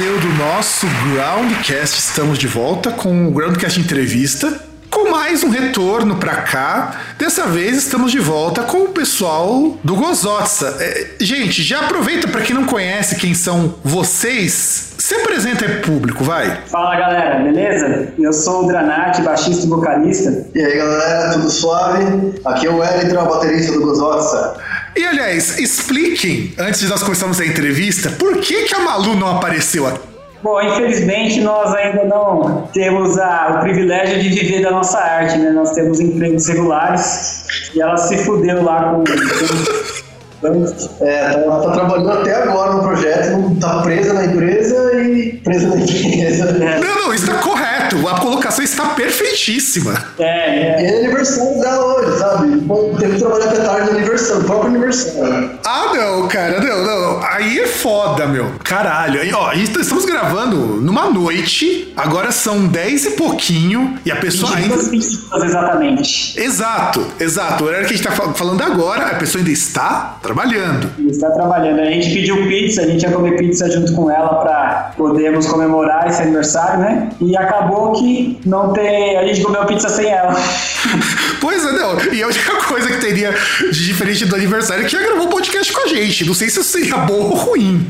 Meu, do seu, do nosso Groundcast. Estamos de volta com o Groundcast Entrevista. Com mais um retorno pra cá. Dessa vez estamos de volta com o pessoal do Gozotsa. É, gente, já aproveita pra quem não conhece quem são vocês. Se apresenta aí pro público, vai. Fala galera, beleza? Eu sou o Dranati, baixista e vocalista. E aí galera, tudo suave? Aqui é o Wellington, baterista do Gozotsa. E aliás, expliquem, antes de nós começarmos a entrevista, por que, que a Malu não apareceu aqui? Bom, infelizmente nós ainda não temos a- o privilégio de viver da nossa arte, né? Nós temos empregos regulares e ela se fudeu lá com. com- É, tá, tá trabalhando até agora no projeto, não tá presa na empresa e presa na empresa. Não, não, está correto. A colocação está perfeitíssima. É, E é. é aniversário dela hoje, sabe? Bom, Teve que trabalhar até tarde no aniversário, no próprio aniversário. Ah, não, cara, não, não. Aí é foda, meu. Caralho. Aí, ó, est- estamos gravando numa noite, agora são 10 e pouquinho, e a pessoa ainda. 22 pessoas exatamente. Exato, exato. O horário que a gente tá fal- falando agora, a pessoa ainda está trabalhando. Está trabalhando. A gente pediu pizza, a gente ia comer pizza junto com ela para podermos comemorar esse aniversário, né? E acabou que não tem. A gente comeu pizza sem ela. Pois é, não. E a única coisa que teria de diferente do aniversário é que ela gravou um podcast com a gente. Não sei se isso seria bom ou ruim.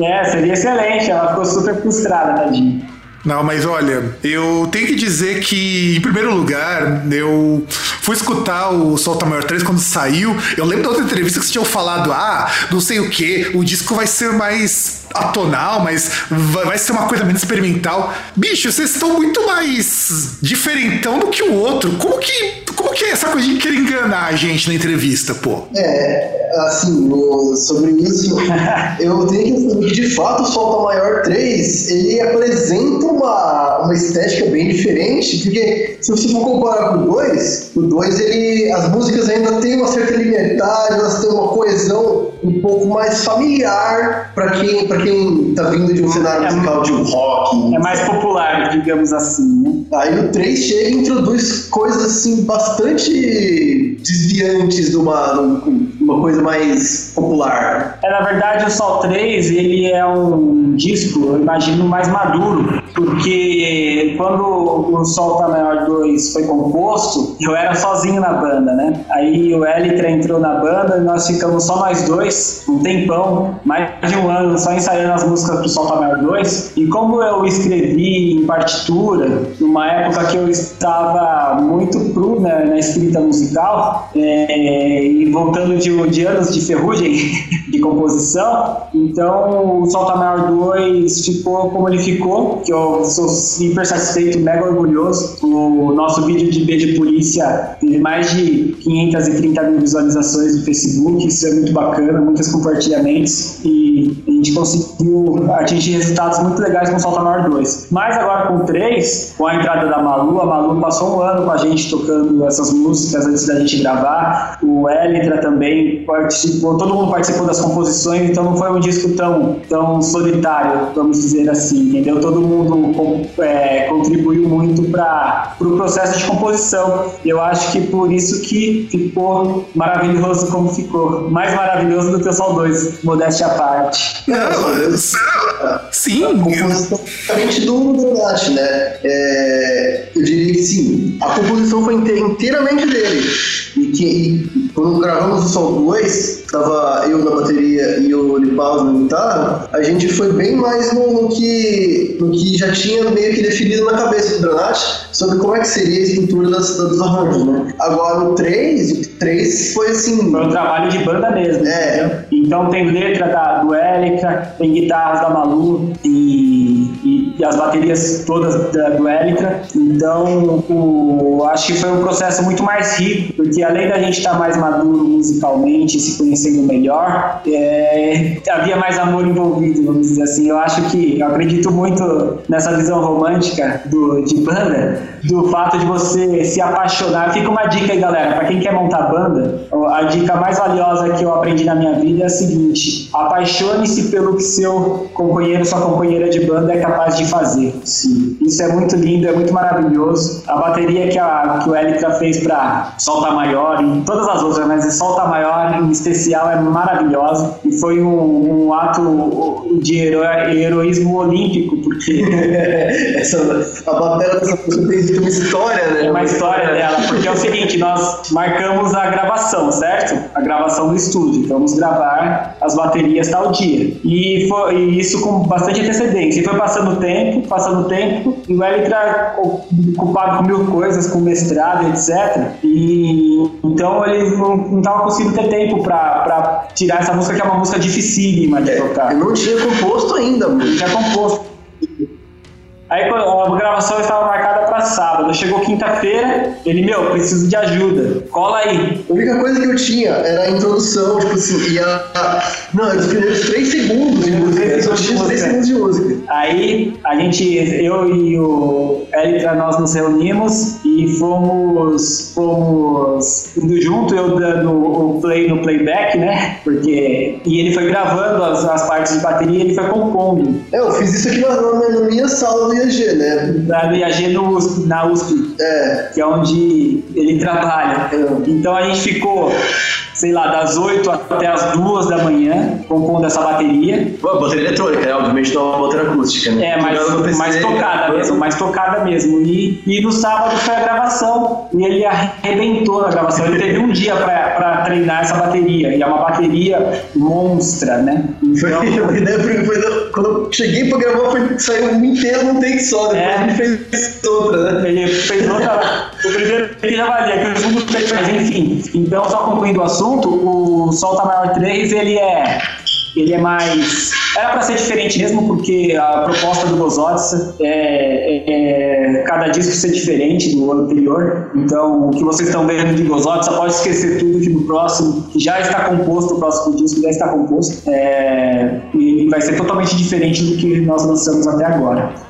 É, seria excelente. Ela ficou super frustrada, tadinha. Não, mas olha, eu tenho que dizer que, em primeiro lugar, eu fui escutar o Solta Maior 3 quando saiu. Eu lembro da outra entrevista que vocês tinham falado, ah, não sei o que, o disco vai ser mais atonal, mas vai ser uma coisa menos experimental. Bicho, vocês estão muito mais diferentão do que o outro. Como que, como que é essa coisa de querer enganar a gente na entrevista, pô? É, assim, sobre isso, eu tenho que de fato o Solta Maior 3 ele apresenta uma, uma estética bem diferente, porque se você for comparar com o 2, o 2 ele, as músicas ainda têm uma certa linearidade, elas têm uma coesão um pouco mais familiar para quem, pra quem tá vindo de um cenário É musical de rock. É mais popular, digamos assim, né? Aí o 3 chega e introduz coisas assim bastante desviantes de uma, de uma coisa mais popular. É, na verdade, o Sol 3, ele é um disco, eu imagino, mais maduro, porque quando o Sol Tá Maior 2 foi composto, eu era sozinho na banda, né? Aí o Elitra entrou na banda e nós ficamos só nós dois, um tempão, mais de um ano, só ensaiando as músicas pro Sol Maior 2. E como eu escrevi em partitura, numa época que eu estava muito cru né, na escrita musical, é, e voltando de, de anos de ferrugem de composição, então o Solta Maior 2 ficou como ele ficou, que eu sou hiper satisfeito, mega orgulhoso. O nosso vídeo de B de polícia teve mais de 530 mil visualizações no Facebook, isso é muito bacana, muitos compartilhamentos e gente conseguiu atingir resultados muito legais com o Solta Maior 2. Mas agora com o 3, com a entrada da Malu, a Malu passou um ano com a gente tocando essas músicas antes da gente gravar, o Elitra também participou, todo mundo participou das composições, então não foi um disco tão, tão solitário, vamos dizer assim, entendeu? Todo mundo é, contribuiu muito para o pro processo de composição. Eu acho que por isso que ficou maravilhoso como ficou. Mais maravilhoso do que o Sol 2, modéstia à parte. Não, eu- sim. eu- composição praticamente do Donati, né? É, eu diria que sim. A composição foi inte- inteiramente dele. E, que, e quando gravamos o Sol 2, tava eu na bateria e o Lipaus na guitarra, a gente foi bem mais no, no que, no que já tinha meio que definido na cabeça do Donati sobre como é que seria a estrutura das, dos arranjos, né? Agora o 3, o 3 foi assim. Foi um trabalho de banda mesmo, É. entendeu? Então tem letra da, do Élica, tem guitarras da Malu e, e, as baterias todas da, do Élica. Então o, acho que foi um processo muito mais rico, porque além da gente estar mais maduro musicalmente, se conhecendo melhor, é, havia mais amor envolvido, vamos dizer assim. Eu acho que, eu acredito muito nessa visão romântica do, de banda, do fato de você se apaixonar. Fica uma dica aí, galera, para quem quer montar banda, a dica mais valiosa que eu aprendi na minha vida é a seguinte: apaixone-se pelo que seu companheiro, sua companheira de banda é capaz de fazer. Sim. Isso é muito lindo, é muito maravilhoso. A bateria que, a, que o Elitra fez para Solta Maior e todas as outras, mas Solta Maior em especial é maravilhosa e foi um, um ato de hero, heroísmo olímpico, porque Essa, a bateria dessa música tem uma história, né? é uma história dela, porque é o seguinte, nós marcamos a gravação, certo? A gravação do estúdio, então vamos gravar as baterias tal dia. E, foi, e isso com bastante antecedência. E foi passando o tempo, passando o tempo, e o Elitra ocupado com mil coisas, com mestrado, etc. E então ele não estava conseguindo ter tempo para tirar essa música, que é uma música dificílima de tocar. Eu não tinha composto ainda, mano. Tinha composto. Aí a gravação estava marcada para sábado. Chegou quinta-feira, ele, meu, preciso de ajuda. Cola aí. A única coisa que eu tinha era a introdução, tipo assim, e a. Não, os primeiros 3 segundos de música. Só tinha 3 segundos de música. Aí a gente, eu e o Elitra, nós nos reunimos e fomos, fomos indo junto, eu dando o play no playback, né? Porque. E ele foi gravando as, as partes de bateria e ele foi compondo. É, eu fiz isso aqui na, na, na minha sala do IAG, né? Na IAG no USP, na USP, É. que é onde ele trabalha. Então a gente ficou, sei lá, das 8 até as 2 da manhã compondo essa bateria. Pô, bateria eletrônica, né? Obviamente não é uma acústica, né? É, PC, mais tocada mesmo, mais tocada mesmo. E, e no sábado foi a gravação e ele arrebentou na gravação. Ele teve um dia pra, pra treinar essa bateria e é uma bateria monstra, né? Foi, Então, a ideia foi, foi da- quando eu cheguei pra gravar, foi, saiu um inteiro num take só, depois É. ele fez outra, né? ele fez outra. O primeiro take já valia, que o segundo take, mas enfim. Então, só concluindo o assunto, o Solta Maior 3 ele é. Ele é mais. Era para ser diferente mesmo, porque a proposta do Gozots é, é, é cada disco ser diferente do anterior. Então, o que vocês estão vendo de Gozots, só pode esquecer tudo que no próximo, que já está composto, o próximo disco já está composto. É, e vai ser totalmente diferente do que nós lançamos até agora.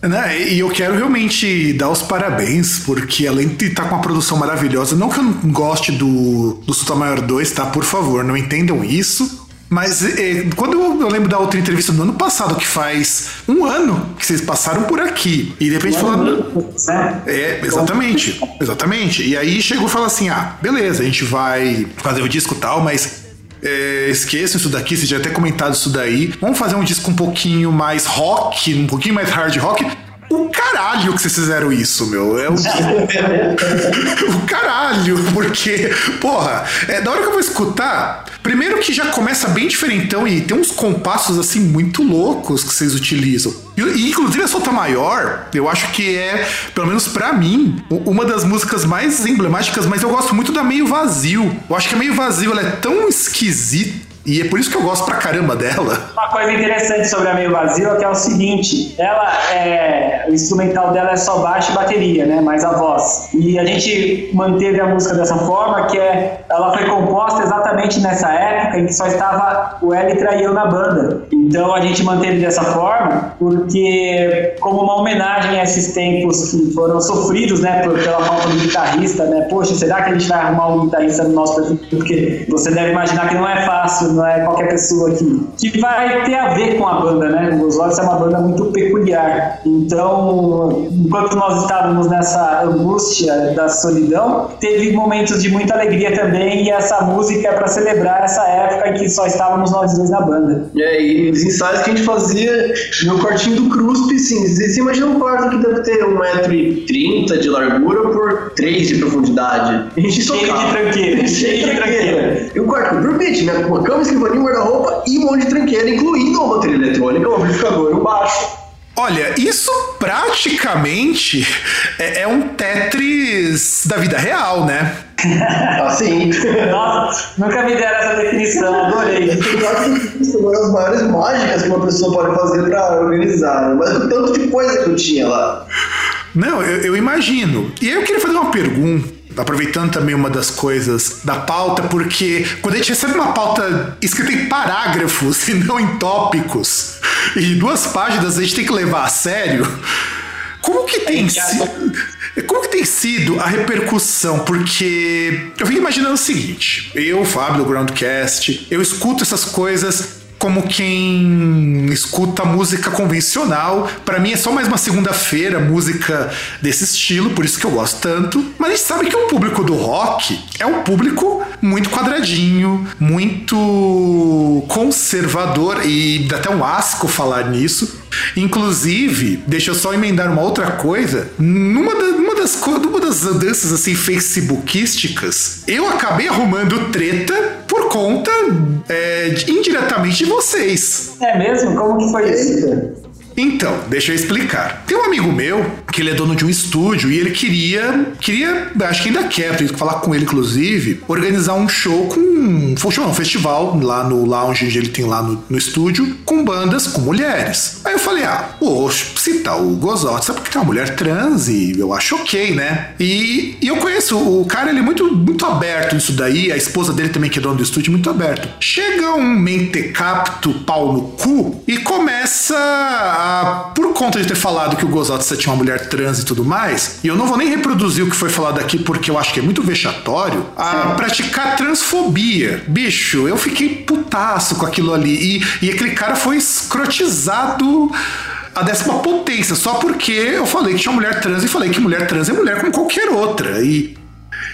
Né, E eu quero realmente dar os parabéns, porque além de estar com uma produção maravilhosa, não que eu não goste do, do Maior 2, tá? Por favor, não entendam isso. Mas é, quando eu, eu lembro da outra entrevista do ano passado, que faz um ano que vocês passaram por aqui, e de repente falando. Né? É, exatamente, exatamente. E aí chegou e falou assim: ah, beleza, a gente vai fazer o disco e tal, mas é, esqueçam isso daqui, vocês já até comentado isso daí. Vamos fazer um disco um pouquinho mais rock, um pouquinho mais hard rock. O caralho que vocês fizeram isso, meu. É o, o caralho, porque, porra, é, da hora que eu vou escutar, primeiro que já começa bem diferentão e tem uns compassos assim muito loucos que vocês utilizam. E, inclusive a Solta Maior, eu acho que é, pelo menos pra mim, uma das músicas mais emblemáticas, mas eu gosto muito da Meio Vazio. Eu acho que a Meio Vazio ela é tão esquisita. E é por isso que eu gosto pra caramba dela. Uma coisa interessante sobre a Meio Vazio é que é o seguinte, ela é, o instrumental dela é só baixo e bateria, né, mais a voz. E a gente manteve a música dessa forma, que é, ela foi composta exatamente nessa época em que só estava o Elitra e eu na banda. Então a gente manteve dessa forma, porque como uma homenagem a esses tempos que foram sofridos, né, pela falta do guitarrista, né, poxa, será que a gente vai arrumar um guitarrista no nosso perfil? Porque você deve imaginar que não é fácil, não é qualquer pessoa que, que vai ter a ver com a banda, né? Os Olhos é uma banda muito peculiar. Então, enquanto nós estávamos nessa angústia da solidão, teve momentos de muita alegria também, e essa música é para celebrar essa época em que só estávamos nós dois na banda. É, e os ensaios que a gente fazia no quartinho do Cruspe, sim. Você imagina um quarto que deve ter 1,30m de largura por 3 de profundidade. A gente Cheio de tranqueira, cheio de tranqueira. E um quarto com dormite, né? Com uma cama, escrivaninho, um guarda-roupa e um monte de tranqueira, incluindo uma bateria eletrônica, um amplificador e um baixo. Olha, isso praticamente é, é um Tetris da vida real, né? Assim. Nossa, nunca me deram essa definição, adorei. Isso é uma das maiores mágicas que uma pessoa pode fazer pra organizar. né? Mas o tanto de coisa que eu tinha lá. Não, eu, eu imagino. E aí eu queria fazer uma pergunta, aproveitando também uma das coisas da pauta, porque quando a gente recebe uma pauta escrita em parágrafos e não em tópicos, e duas páginas a gente tem que levar a sério. Como que tem É, sido. Como que tem sido a repercussão? Porque eu fico imaginando o seguinte: eu, Fábio, do Groundcast, eu escuto essas coisas como quem escuta música convencional. Pra mim é só mais uma segunda-feira música desse estilo, por isso que eu gosto tanto. Mas a gente sabe que o público do rock é um público muito quadradinho, muito conservador e dá até um asco falar nisso. Inclusive, deixa eu só emendar uma outra coisa. Numa, da- numa das, numa das andanças assim facebookísticas, eu acabei arrumando treta por conta é, indiretamente de vocês. É mesmo? Como que foi isso? Então, deixa eu explicar. Tem um amigo meu que ele é dono de um estúdio e ele queria, queria, acho que ainda quer, tenho que falar com ele inclusive, organizar um show com um um festival lá no lounge onde ele tem lá no, no estúdio com bandas com mulheres. Aí eu falei, ah, vou citar o Gozotti, sabe porque tem uma mulher trans e eu acho ok, né? E, e eu conheço o cara, ele é muito, muito aberto nisso daí, a esposa dele também que é dono do estúdio, muito aberto. Chega um mentecapto pau no cu e começa a, por conta de ter falado que o Gozotsa tinha uma mulher trans e tudo mais, e eu não vou nem reproduzir o que foi falado aqui porque eu acho que é muito vexatório, a praticar transfobia. Bicho, eu fiquei putaço com aquilo ali. E, e aquele cara foi escrotizado a décima potência, só porque eu falei que tinha mulher trans e falei que mulher trans é mulher como qualquer outra. E,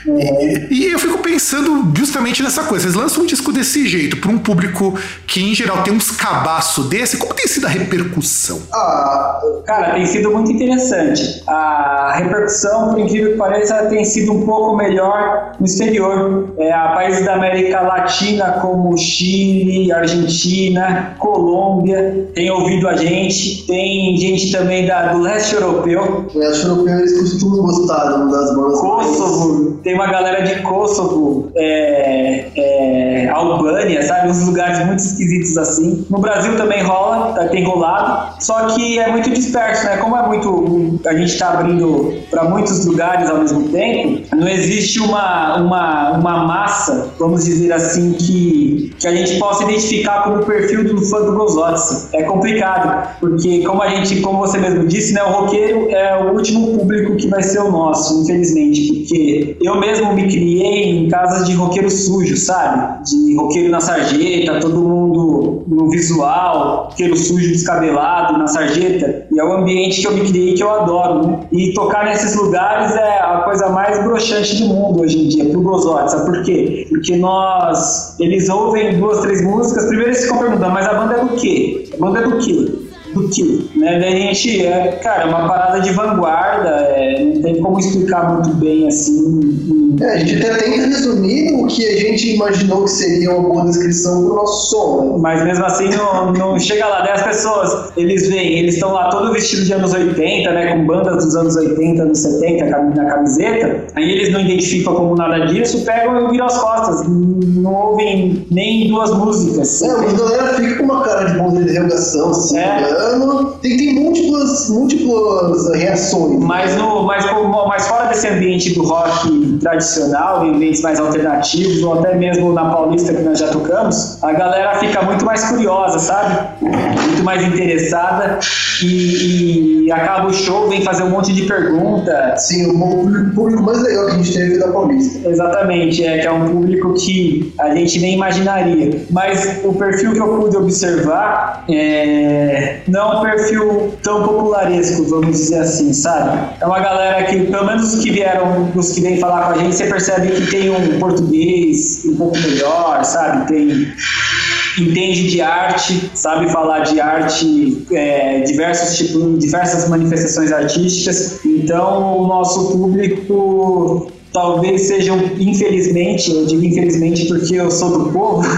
e, e eu fico pensando justamente nessa coisa. Eles lançam um disco desse jeito para um público que, em geral, tem uns cabaço desse. Como tem sido a repercussão? Ah, Cara, tem sido muito interessante. A repercussão, por incrível que pareça, tem sido um pouco melhor no exterior. É, a países da América Latina, como Chile, Argentina, Colômbia, tem ouvido a gente. Tem gente também da, do leste europeu, eu acho que europeus eles costumam gostar das bandas. Kosovo, tem uma galera de Kosovo, é, é, Albânia, sabe? Uns lugares muito esquisitos assim. No Brasil também rola, tá- tem rolado, só que é muito disperso, né? Como é muito. A gente tá abrindo para muitos lugares ao mesmo tempo, não existe uma, uma, uma massa, vamos dizer assim, que, que a gente possa identificar como perfil do fã do Gozotsa. É complicado, porque como a gente, como você mesmo disse, né? O roqueiro é o último público que vai ser o nosso, infelizmente, porque eu mesmo me criei em casas de roqueiro sujo, sabe? De roqueiro na sarjeta, todo mundo no visual, roqueiro sujo descabelado na sarjeta, e é o ambiente que eu me criei que eu adoro, né? E tocar nesses lugares é a coisa mais broxante do mundo hoje em dia, pro Gozote, sabe por quê? Porque nós, eles ouvem duas, três músicas, primeiro eles ficam perguntando, mas a banda é do quê? A banda é do quê? Do que, né? Daí a gente, é, cara, é uma parada de vanguarda, é, não tem como explicar muito bem assim. É, a gente até tenta resumir o que a gente imaginou que seria uma boa descrição pro nosso som, né? Mas mesmo assim não, não chega lá, 10 pessoas, eles vêm, eles estão lá todo vestido de anos 80, né? Com bandas dos anos 80, anos 70 cam- na camiseta, aí eles não identificam como nada disso, pegam e viram as costas, não ouvem nem duas músicas. É, a galera fica com uma cara de ponta de interrogação, assim, É. olhando. Tem, tem múltiplas, múltiplas reações. Mas, no, mas, mas fora desse ambiente do rock tradicional, em ambientes mais alternativos, ou até mesmo na Paulista que nós já tocamos, a galera fica muito mais curiosa, sabe? Mais interessada e, e acaba o show, vem fazer um monte de pergunta. Sim, o público- público mais legal que a gente teve da Paulista. Exatamente, é que é um público que a gente nem imaginaria. Mas o perfil que eu pude observar é, não é um perfil tão popularesco, vamos dizer assim, sabe? É uma galera que, pelo menos os que vieram, os que vêm falar com a gente, você percebe que tem um português um pouco melhor, sabe? Tem entende de arte, sabe falar de arte, é, diversos tipos, diversas manifestações artísticas. Então, o nosso público talvez sejam, infelizmente, eu digo infelizmente porque eu sou do povo,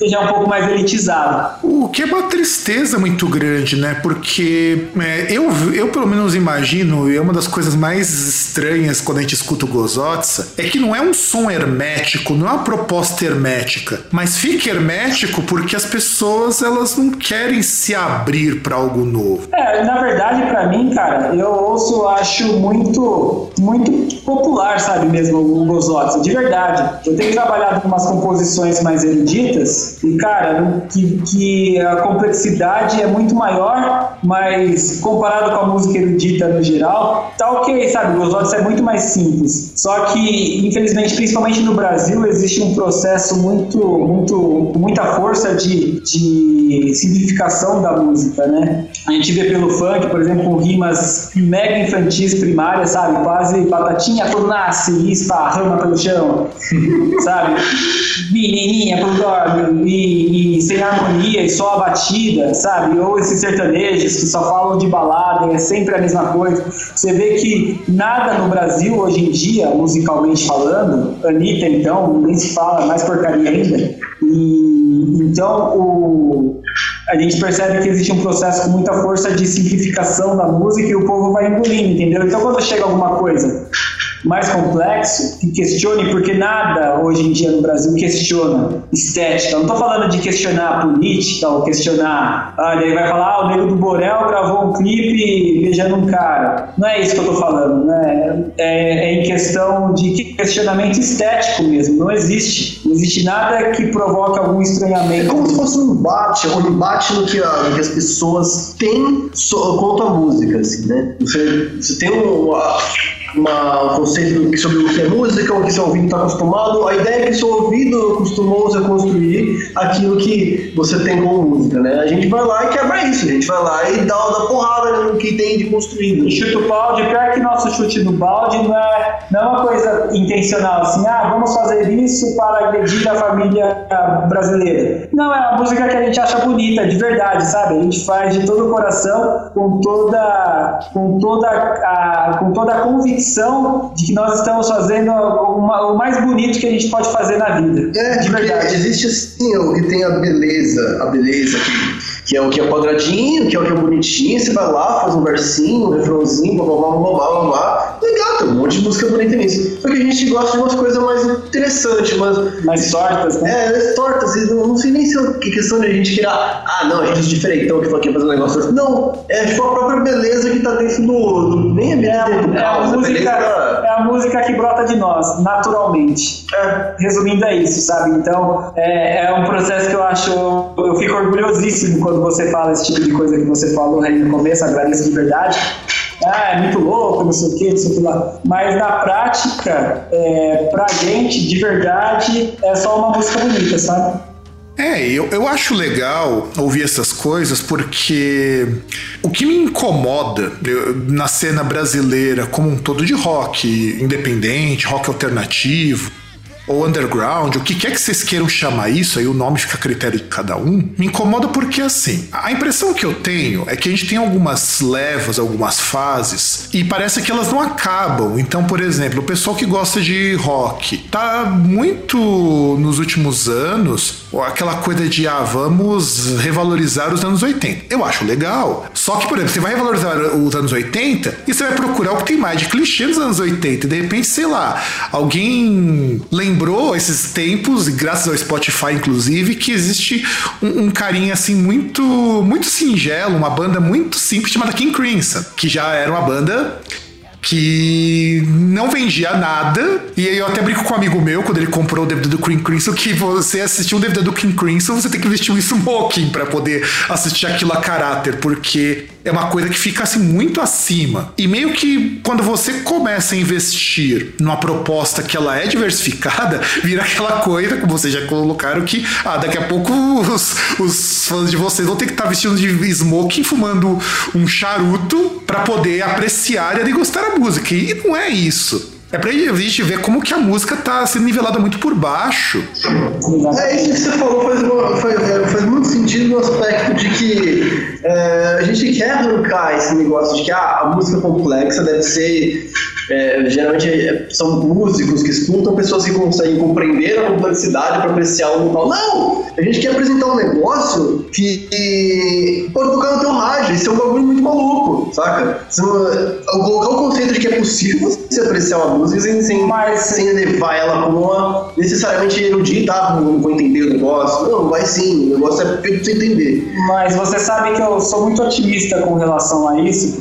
seja um pouco mais elitizado. O que é uma tristeza muito grande, né? Porque é, eu, eu pelo menos imagino, e é uma das coisas mais estranhas quando a gente escuta o Gozotsa, é que não é um som hermético, não é uma proposta hermética, mas fica hermético porque as pessoas elas não querem se abrir para algo novo. É, na verdade, para mim, cara, eu ouço, acho muito, muito popular, sabe mesmo, o Gozotsa, de verdade. Eu tenho trabalhado com umas composições mais eruditas e, cara, que, que a complexidade é muito maior, mas comparado com a música erudita no geral, tá ok, sabe? O Gozotsa é muito mais simples. Só que, infelizmente, principalmente no Brasil, existe um processo muito, muito, muita força de, de simplificação da música, né? A gente vê pelo funk, por exemplo, com rimas mega infantis primárias, sabe? Quase batatinha quando nasce e esparrama pelo chão, sabe? Menininha quando dorme e, e, sem harmonia e só a batida, sabe? Ou esses sertanejos que só falam de balada é sempre a mesma coisa. Você vê que nada no Brasil hoje em dia, musicalmente falando, Anitta então, nem se fala, mais porcaria ainda. E, então o, a gente percebe que existe um processo com muita força de simplificação da música e o povo vai engolindo, entendeu? Então quando chega alguma coisa mais complexo, que questione, porque nada hoje em dia no Brasil questiona estética. não estou falando de questionar política ou questionar. Olha, aí vai falar, ah, o Nego do Borel gravou um clipe beijando um cara. Não é isso que eu estou falando, né? É, é, em questão de questionamento estético mesmo. Não existe. Não existe nada que provoque algum estranhamento. É como se fosse um embate, um embate no que, no que as pessoas têm quanto à música, assim, né? Você, você tem um uma, um conceito sobre o que é música, o que seu ouvido está acostumado. A ideia é que seu ouvido acostumou-se a construir aquilo que você tem com música, né? A gente vai lá e quebra isso, a gente vai lá e dá, dá porrada no que tem de construído. Chuta o balde, pior que nosso chute no balde não é, não é uma coisa intencional, assim, ah, vamos fazer isso para agredir a família brasileira. Não, é uma música que a gente acha bonita, de verdade, sabe? A gente faz de todo o coração, com toda, com toda, a, com toda a convicção convicção de que nós estamos fazendo uma, o mais bonito que a gente pode fazer na vida. É, de verdade. Existe assim o que tem a beleza, a beleza que que é o que é quadradinho, que é o que é bonitinho, você vai lá, faz um versinho, um refrãozinho, blá blá blá blá blá blá. Legal, tem um monte de música bonita nisso. Só que a gente gosta de umas coisas mais interessantes, mas. Mais tortas, né? É, tortas, e não, não sei nem se é questão de a gente queira. Ah, não, a gente é diferentão que foi aqui fazer um negócio torto. Não, é tipo a própria beleza que tá dentro do. do nem a beleza é, do é a, música, da... é a música que brota de nós, naturalmente. É. Resumindo, é isso, sabe? Então, é, é um processo que eu acho. Eu fico orgulhosíssimo quando você fala esse tipo de coisa que você falou aí no começo, agradeço de verdade. Ah, é muito louco, não sei o que, não sei o que lá. Mas na prática, é, pra gente, de verdade, é só uma música bonita, sabe? É, eu, eu acho legal ouvir essas coisas porque o que me incomoda na cena brasileira como um todo de rock independente, rock alternativo, ou underground, o que quer que vocês queiram chamar isso, aí o nome fica a critério de cada um, me incomoda porque assim, a impressão que eu tenho é que a gente tem algumas levas, algumas fases, e parece que elas não acabam. Então, por exemplo, o pessoal que gosta de rock tá muito nos últimos anos aquela coisa de ah, vamos revalorizar os anos 80. Eu acho legal. Só que, por exemplo, você vai revalorizar os anos 80 e você vai procurar o que tem mais de clichê nos anos 80. E de repente, sei lá, alguém lembrou esses tempos, graças ao Spotify, inclusive, que existe um, um carinha assim muito, muito singelo, uma banda muito simples chamada King Crimson, que já era uma banda que não vendia nada. E aí eu até brinco com um amigo meu, quando ele comprou o DVD do King Crimson, que você assistir um DVD do King Crimson, você tem que vestir um smoking para poder assistir aquilo a caráter, porque é uma coisa que fica assim muito acima. E meio que quando você começa a investir numa proposta que ela é diversificada, vira aquela coisa, como vocês já colocaram, que ah, daqui a pouco os, os fãs de vocês vão ter que estar tá vestindo de smoking, fumando um charuto para poder apreciar e degustar a música. E não é isso. É pra gente ver como que a música tá sendo nivelada muito por baixo. É isso que você falou faz, faz, faz muito sentido no aspecto de que é, a gente quer arrancar esse negócio de que ah, a música complexa deve ser É, geralmente é, são músicos que escutam pessoas que conseguem compreender a complexidade para apreciar um tal. Não! A gente quer apresentar um negócio que, que pode tocar no teu rádio. Isso é um bagulho muito maluco, saca? Colocar o conceito de que é possível você apreciar uma música sem, sem, Mas... sem elevar ela como uma necessariamente erudita, ah, não vou entender o negócio. Não, vai sim, o negócio é feito pra você entender. Mas você sabe que eu sou muito otimista com relação a isso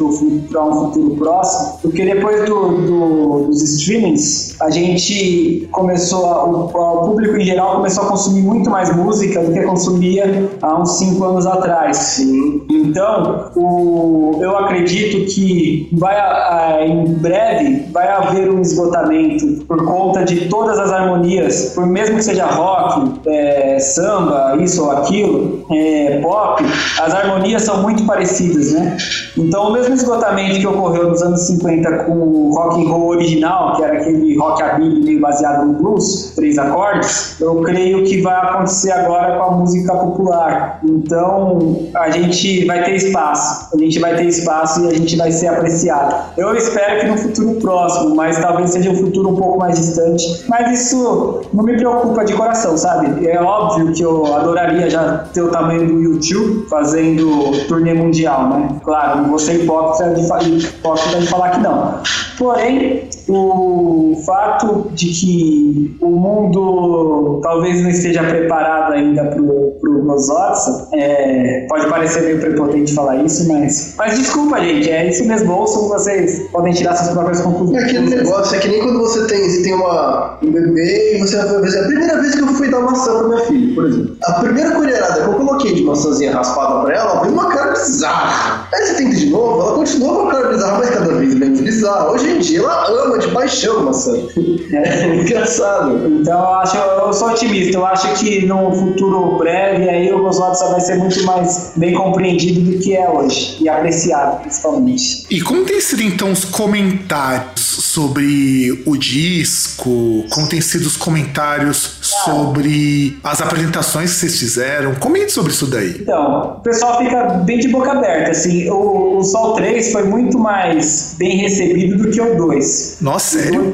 para um futuro próximo, porque depois do, do, dos streamings, a gente começou, a, o, o, público em geral começou a consumir muito mais música do que consumia há uns 5 anos atrás. Sim. Então, o, eu acredito que vai, a, em breve vai haver um esgotamento por conta de todas as harmonias, por mesmo que seja rock, é, samba, isso ou aquilo, é, pop, as harmonias são muito parecidas, né? Então, o mesmo esgotamento que ocorreu nos anos 50 com o rock and roll original, que era aquele rockabilly meio baseado no blues, três acordes, eu creio que vai acontecer agora com a música popular. Então, a gente vai ter espaço, a gente vai ter espaço e a gente vai ser apreciado. Eu espero que no futuro próximo, mas talvez seja um futuro um pouco mais distante, mas isso não me preocupa de coração, sabe? É óbvio que eu adoraria já ter o tamanho do YouTube fazendo turnê mundial, né? Claro, ser hipócrita de, hipócrita de falar que não. Porém, o fato de que o mundo talvez não esteja preparado ainda para o Nosotsa, é, pode parecer meio prepotente falar isso, mas, mas desculpa, gente, é isso mesmo. Ouçam, vocês podem tirar suas próprias conclusões. É aquele negócio, é que nem quando você tem, você tem uma, um bebê e você vai fazer. A primeira vez que eu fui dar maçã para minha filha, por exemplo, a primeira colherada que eu coloquei de maçãzinha raspada para ela, ela veio uma cara bizarra. Aí você tenta de novo, ela continua com uma cara bizarra, mas cada vez menos bizarra. Hoje em dia ela ama de paixão maçã. É engraçado. Então eu acho, eu sou otimista. Eu acho que no futuro breve aí o Goswatsa vai ser muito mais bem compreendido do que é hoje e apreciado, principalmente. E como tem sido então os comentários sobre o disco? Como tem sido os comentários sobre as apresentações que vocês fizeram? Comente sobre isso daí. Então, o pessoal fica bem de boca aberta, assim. O, o Sol 3 foi muito mais bem recebido do que o 2. Nossa, sério?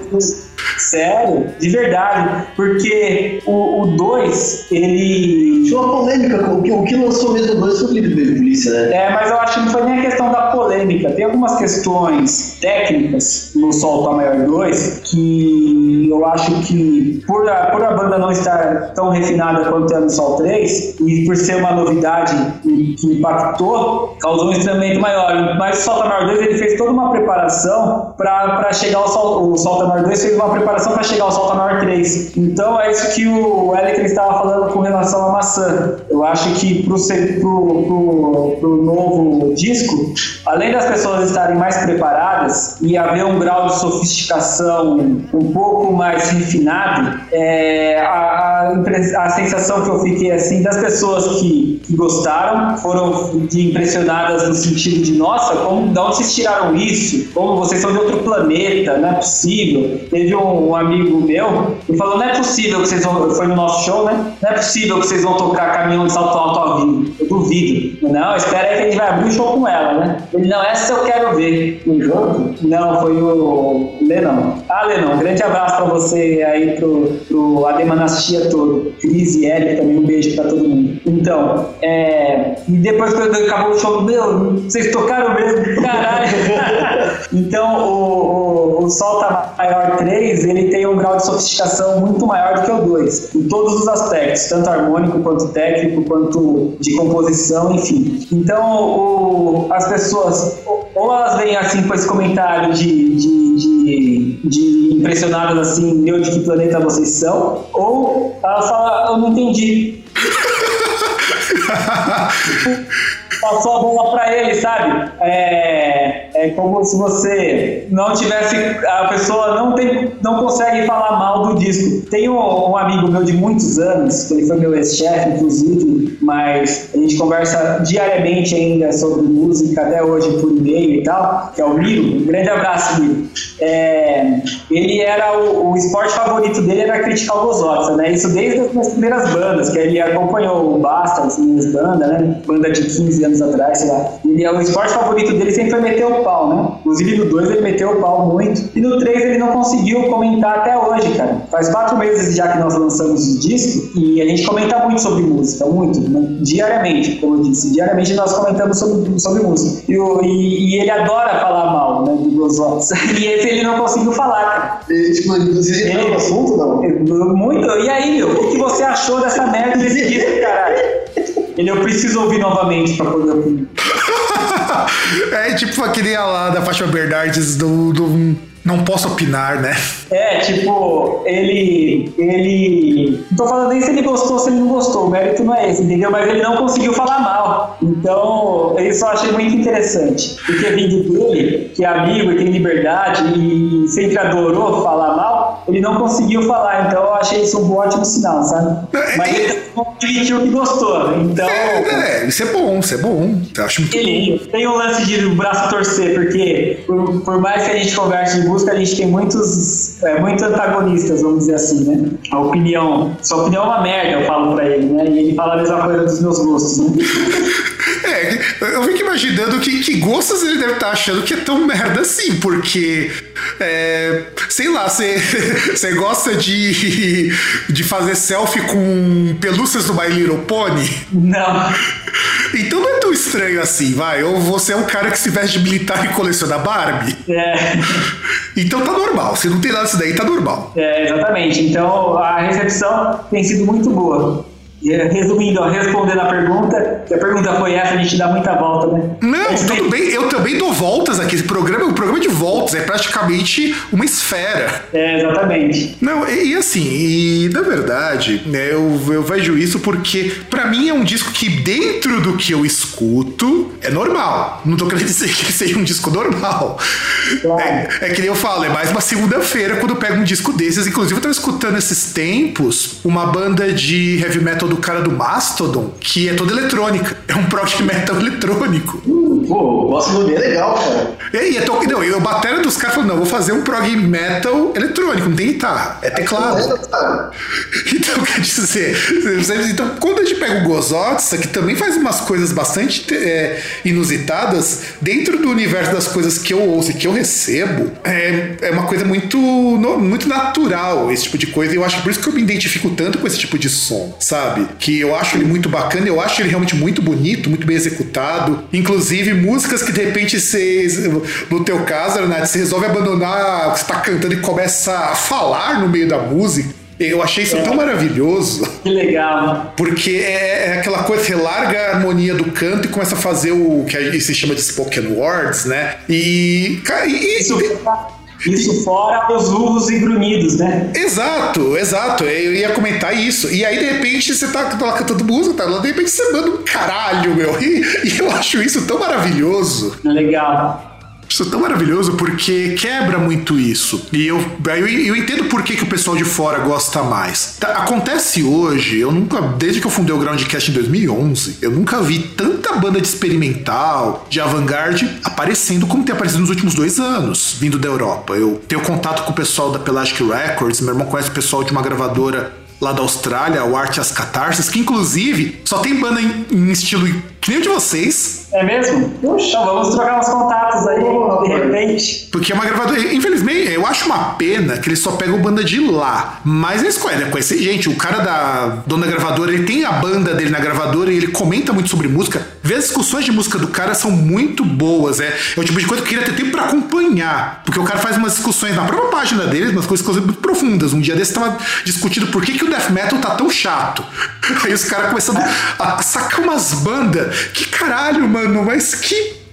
Sério, de verdade. Porque o 2, ele. Tinha uma polêmica com o que, lançou mesmo o 2 foi o clipe do polícia, né? É, mas eu acho que não foi nem a questão da polêmica. Tem algumas questões técnicas no Sol Tá Maior 2 que eu acho que, por a, por a banda não estar tão refinada quanto é no Sol 3, e por ser uma novidade que impactou, causou um estranhamento maior. Mas o Sol Tá Maior 2 ele fez toda uma preparação para chegar ao Sol. O Sol Tá Maior 2 fez uma preparação para chegar ao Solta Maior 3. Então é isso que o Elican estava falando com relação à maçã. Eu acho que pro, pro novo disco, além das pessoas estarem mais preparadas e haver um grau de sofisticação um pouco mais refinado, é, a, a, a, sensação que eu fiquei assim das pessoas que, que gostaram foram de impressionadas no sentido de nossa, como, de onde vocês tiraram isso? Como vocês são de outro planeta, não é possível. Teve um, amigo meu que falou: não é possível que vocês vão. Foi no nosso show, né? Não é possível que vocês vão tocar caminhão de salto alto ao vivo. Eu duvido. Não, espera aí que a gente vai abrir o show com ela, né? Ele, não, essa eu quero ver. No jogo? Não, foi o Lenão. Ah, Lenão, grande abraço pra você aí, pro, pro Ademanastia todo. Cris e Eric também, um beijo pra todo mundo. Então, é. E depois que acabou o show, meu, vocês tocaram mesmo, caralho. então, o, o, o Solta Maior 3 ele tem um grau de sofisticação muito maior do que o 2, em todos os aspectos, tanto harmônico quanto técnico, quanto de composição, enfim. Então, o, as pessoas, ou elas vêm assim com esse comentário de, de, de, de impressionadas assim, meu, de que planeta vocês são, ou elas falam, eu não entendi. passou a bola para ele, sabe? É, é como se você não tivesse. A pessoa não, tem, não consegue falar mal do disco. Tem um, um amigo meu de muitos anos, que ele foi meu ex-chefe, inclusive, mas a gente conversa diariamente ainda sobre música, até hoje por e-mail e tal, que é o Miro. Um grande abraço, Miro. É, ele era o, o, esporte favorito dele era criticar o Gozotza, né? Isso desde as minhas primeiras bandas, que ele acompanhou o Basta, as minhas bandas, né? Banda de 15 anos atrás, sei lá. Ele, é o esporte favorito dele sempre foi meter o pau, né? Inclusive no 2 ele meteu o pau muito. E no 3 ele não conseguiu comentar até hoje, cara. Faz quatro meses já que nós lançamos o disco e a gente comenta muito sobre música, muito, né? diariamente, como eu disse. Diariamente nós comentamos sobre, sobre música. E, e, e ele adora falar mal, né? Do Gozotza. E esse ele não conseguiu falar, cara. E, tipo, entraram no assunto, não? Muito. E aí, meu, o que você achou dessa merda desse disco, caralho? Ele, eu preciso ouvir novamente pra poder ouvir. é tipo aquele lá da Fátima Bernardes do, do não posso opinar, né? É, tipo, ele. ele. Não tô falando nem se ele gostou ou se ele não gostou, o mérito não é esse, entendeu? Mas ele não conseguiu falar mal. Então, isso eu achei muito interessante. Porque vindo dele, que é amigo e tem liberdade e sempre adorou falar mal, ele não conseguiu falar. Então, eu achei isso um ótimo sinal, sabe? É, Mas ele admitiu que gostou. Então. É, é, isso é bom, isso é bom. Eu acho muito ele, bom. Tem um lance de braço torcer, porque por, por mais que a gente converse de música, a gente tem muitos, é, muitos antagonistas, vamos dizer assim, né? A opinião, sua opinião é uma merda, eu falo pra ele, né? E ele fala a mesma coisa dos meus gostos, né? É, eu fico imaginando que, que gostos ele deve estar tá achando que é tão merda assim, porque, é, sei lá, você gosta de, de fazer selfie com pelúcias do My Little Pony? Não. Então não é tão estranho assim, vai. Ou você é um cara que se veste de militar e coleciona Barbie? É. Então tá normal. Se não tem nada disso daí, tá normal. É, exatamente. Então a recepção tem sido muito boa. É, resumindo, ó, respondendo a pergunta, que a pergunta foi essa, a gente dá muita volta, né? Não, Mas, tudo bem, eu também dou voltas aqui. Esse programa é um programa de voltas, é praticamente uma esfera. É, exatamente. Não, e, e assim, e na verdade, né, eu, eu vejo isso porque, para mim, é um disco que, dentro do que eu escuto, é normal. Não tô querendo dizer que seja um disco normal. Claro. É, é que nem eu falo, é mais uma segunda-feira quando eu pego um disco desses. Inclusive, eu tava escutando esses tempos uma banda de heavy metal do cara do Mastodon, que é toda eletrônica. É um prog metal eletrônico. Pô, o Mastodon é legal, cara. E, e, to... não, e o batera dos caras falou, não, vou fazer um prog metal eletrônico, não tem guitarra, é teclado. então, quer dizer, então, quando a gente pega o Gozotsa, que também faz umas coisas bastante é, inusitadas, dentro do universo das coisas que eu ouço e que eu recebo, é, é uma coisa muito, muito natural, esse tipo de coisa, e eu acho por isso que eu me identifico tanto com esse tipo de som, sabe? Que eu acho ele muito bacana, eu acho ele realmente muito bonito, muito bem executado. Inclusive, músicas que de repente você, no teu caso, Renato, você resolve abandonar o que você tá cantando e começa a falar no meio da música. Eu achei isso é. tão maravilhoso. Que legal. Porque é, é, aquela coisa, você larga a harmonia do canto e começa a fazer o que se chama de spoken words, né? E. e isso, isso fora os urros e grunhidos, né? Exato, exato. Eu ia comentar isso. E aí, de repente, você tá, tá lá cantando música, tá lá, de repente você manda um caralho, meu. E, e eu acho isso tão maravilhoso. Legal. Isso é tão maravilhoso porque quebra muito isso. E eu, eu, eu entendo por que, que o pessoal de fora gosta mais. Tá, acontece hoje, eu nunca, desde que eu fundei o Groundcast em 2011, eu nunca vi tanta banda de experimental, de avant-garde, aparecendo como tem aparecido nos últimos dois anos, vindo da Europa. Eu tenho contato com o pessoal da Pelagic Records, meu irmão conhece o pessoal de uma gravadora lá da Austrália, o Arte as Catarses, que inclusive só tem banda em, em estilo que nem o de vocês. É mesmo? Puxa, vamos trocar uns contatos aí, de repente. Porque é uma gravadora. Infelizmente, eu acho uma pena que eles só pegam banda de lá. Mas eles conhecem, conhecem gente. O cara da dona gravadora, ele tem a banda dele na gravadora e ele comenta muito sobre música. Vê as discussões de música do cara são muito boas. É, é o tipo de coisa que eu queria ter tempo pra acompanhar. Porque o cara faz umas discussões na própria página dele, umas coisas, coisas muito profundas. Um dia desse tava discutindo por que, que o death metal tá tão chato. Aí os caras começando a sacar umas bandas que caralho, mano, mas que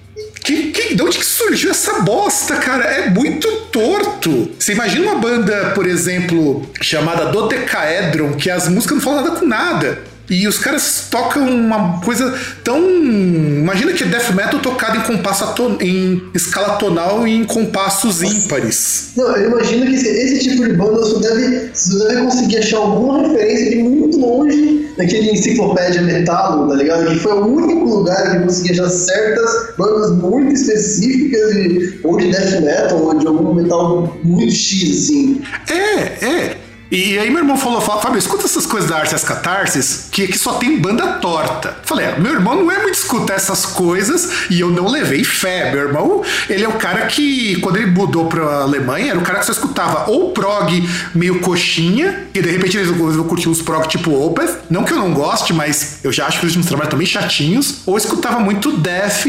que, que, de onde que surgiu essa bosta, cara? É muito torto. Você imagina uma banda, por exemplo, chamada Dodecaedron, que as músicas não falam nada com nada. E os caras tocam uma coisa tão. Imagina que é death metal tocado em compasso aton... em escala tonal e em compassos ímpares. Não, eu imagino que esse, esse tipo de banda você deve, você deve conseguir achar alguma referência de muito longe naquele enciclopédia metal, tá ligado? Que foi o único lugar que eu consegui achar certas bandas muito específicas, de, ou de death metal, ou de algum metal muito X, assim. É, é. E aí meu irmão falou, Fábio, escuta essas coisas da arte, as catarses, que, que só tem banda torta. Falei, é, meu irmão não é muito escutar essas coisas e eu não levei fé. Meu irmão, ele é o cara que, quando ele mudou pra Alemanha, era o cara que só escutava ou prog meio coxinha, e de repente ele resolveu curtir uns prog tipo Opeth. Não que eu não goste, mas eu já acho que os últimos trabalhos também chatinhos. Ou escutava muito death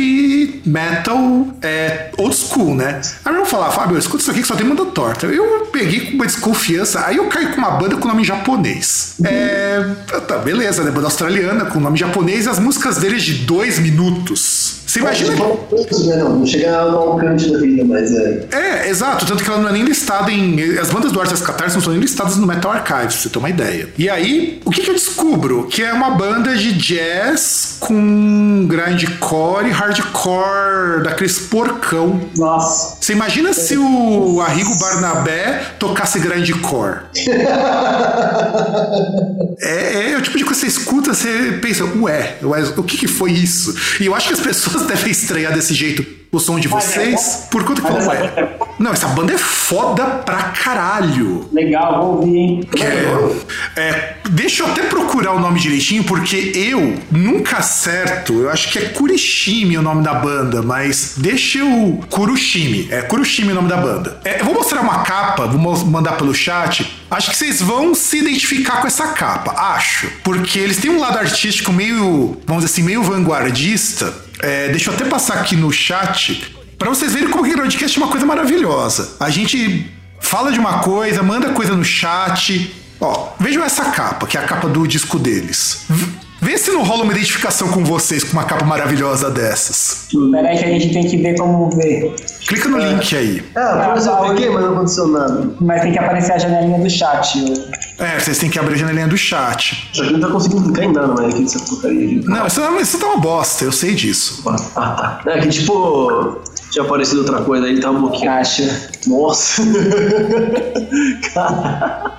metal é, old school, né? Aí meu irmão falava, Fábio, escuta isso aqui que só tem banda torta. Eu peguei com uma desconfiança, aí eu caí com uma banda com nome japonês. É. Tá, beleza, né? Banda australiana com nome japonês e as músicas deles de dois minutos. Você imagina. Não, não chega ao alcance da vida, mas é. É, exato. Tanto que ela não é nem listada em. As bandas do Arte das Catarse não são nem listadas no Metal Archive, pra você ter uma ideia. E aí, o que, que eu descubro? Que é uma banda de jazz com grindcore e hardcore daqueles porcão. Nossa. Você imagina se o Arrigo Barnabé tocasse grindcore? é, é o tipo de coisa que você escuta, você pensa, ué, ué o que, que foi isso? E eu acho que as pessoas devem estranhar desse jeito o som de vocês, por conta que essa é. banda é Não, essa banda é foda pra caralho. Legal, vou ouvir, hein? É, é, deixa eu até procurar o nome direitinho, porque eu nunca acerto. Eu acho que é Kurishimi o nome da banda, mas deixa eu. Kurushimi. É Kurushimi o nome da banda. É, eu vou mostrar uma capa, vou mandar pelo chat. Acho que vocês vão se identificar com essa capa, acho. Porque eles têm um lado artístico meio, vamos dizer assim, meio vanguardista. É, deixa eu até passar aqui no chat Pra vocês verem como o Groundcast é uma coisa maravilhosa. A gente fala de uma coisa, manda coisa no chat. Ó, vejam essa capa, que é a capa do disco deles. Vê se não rola uma identificação com vocês com uma capa maravilhosa dessas. Peraí que a gente tem que ver como ver. Clica no link aí. Ah, por exemplo, aqui, mas não aconteceu nada. Mas tem que aparecer a janelinha do chat. É, vocês têm que abrir a janelinha do chat. Só que não tá conseguindo clicar em nada, mas aqui dessa porcaria aqui. Não, isso, é- isso tá uma bosta, eu sei disso. Ah, tá. É que tipo, tinha aparecido outra coisa aí, tava um pouquinho. Acha. Nossa.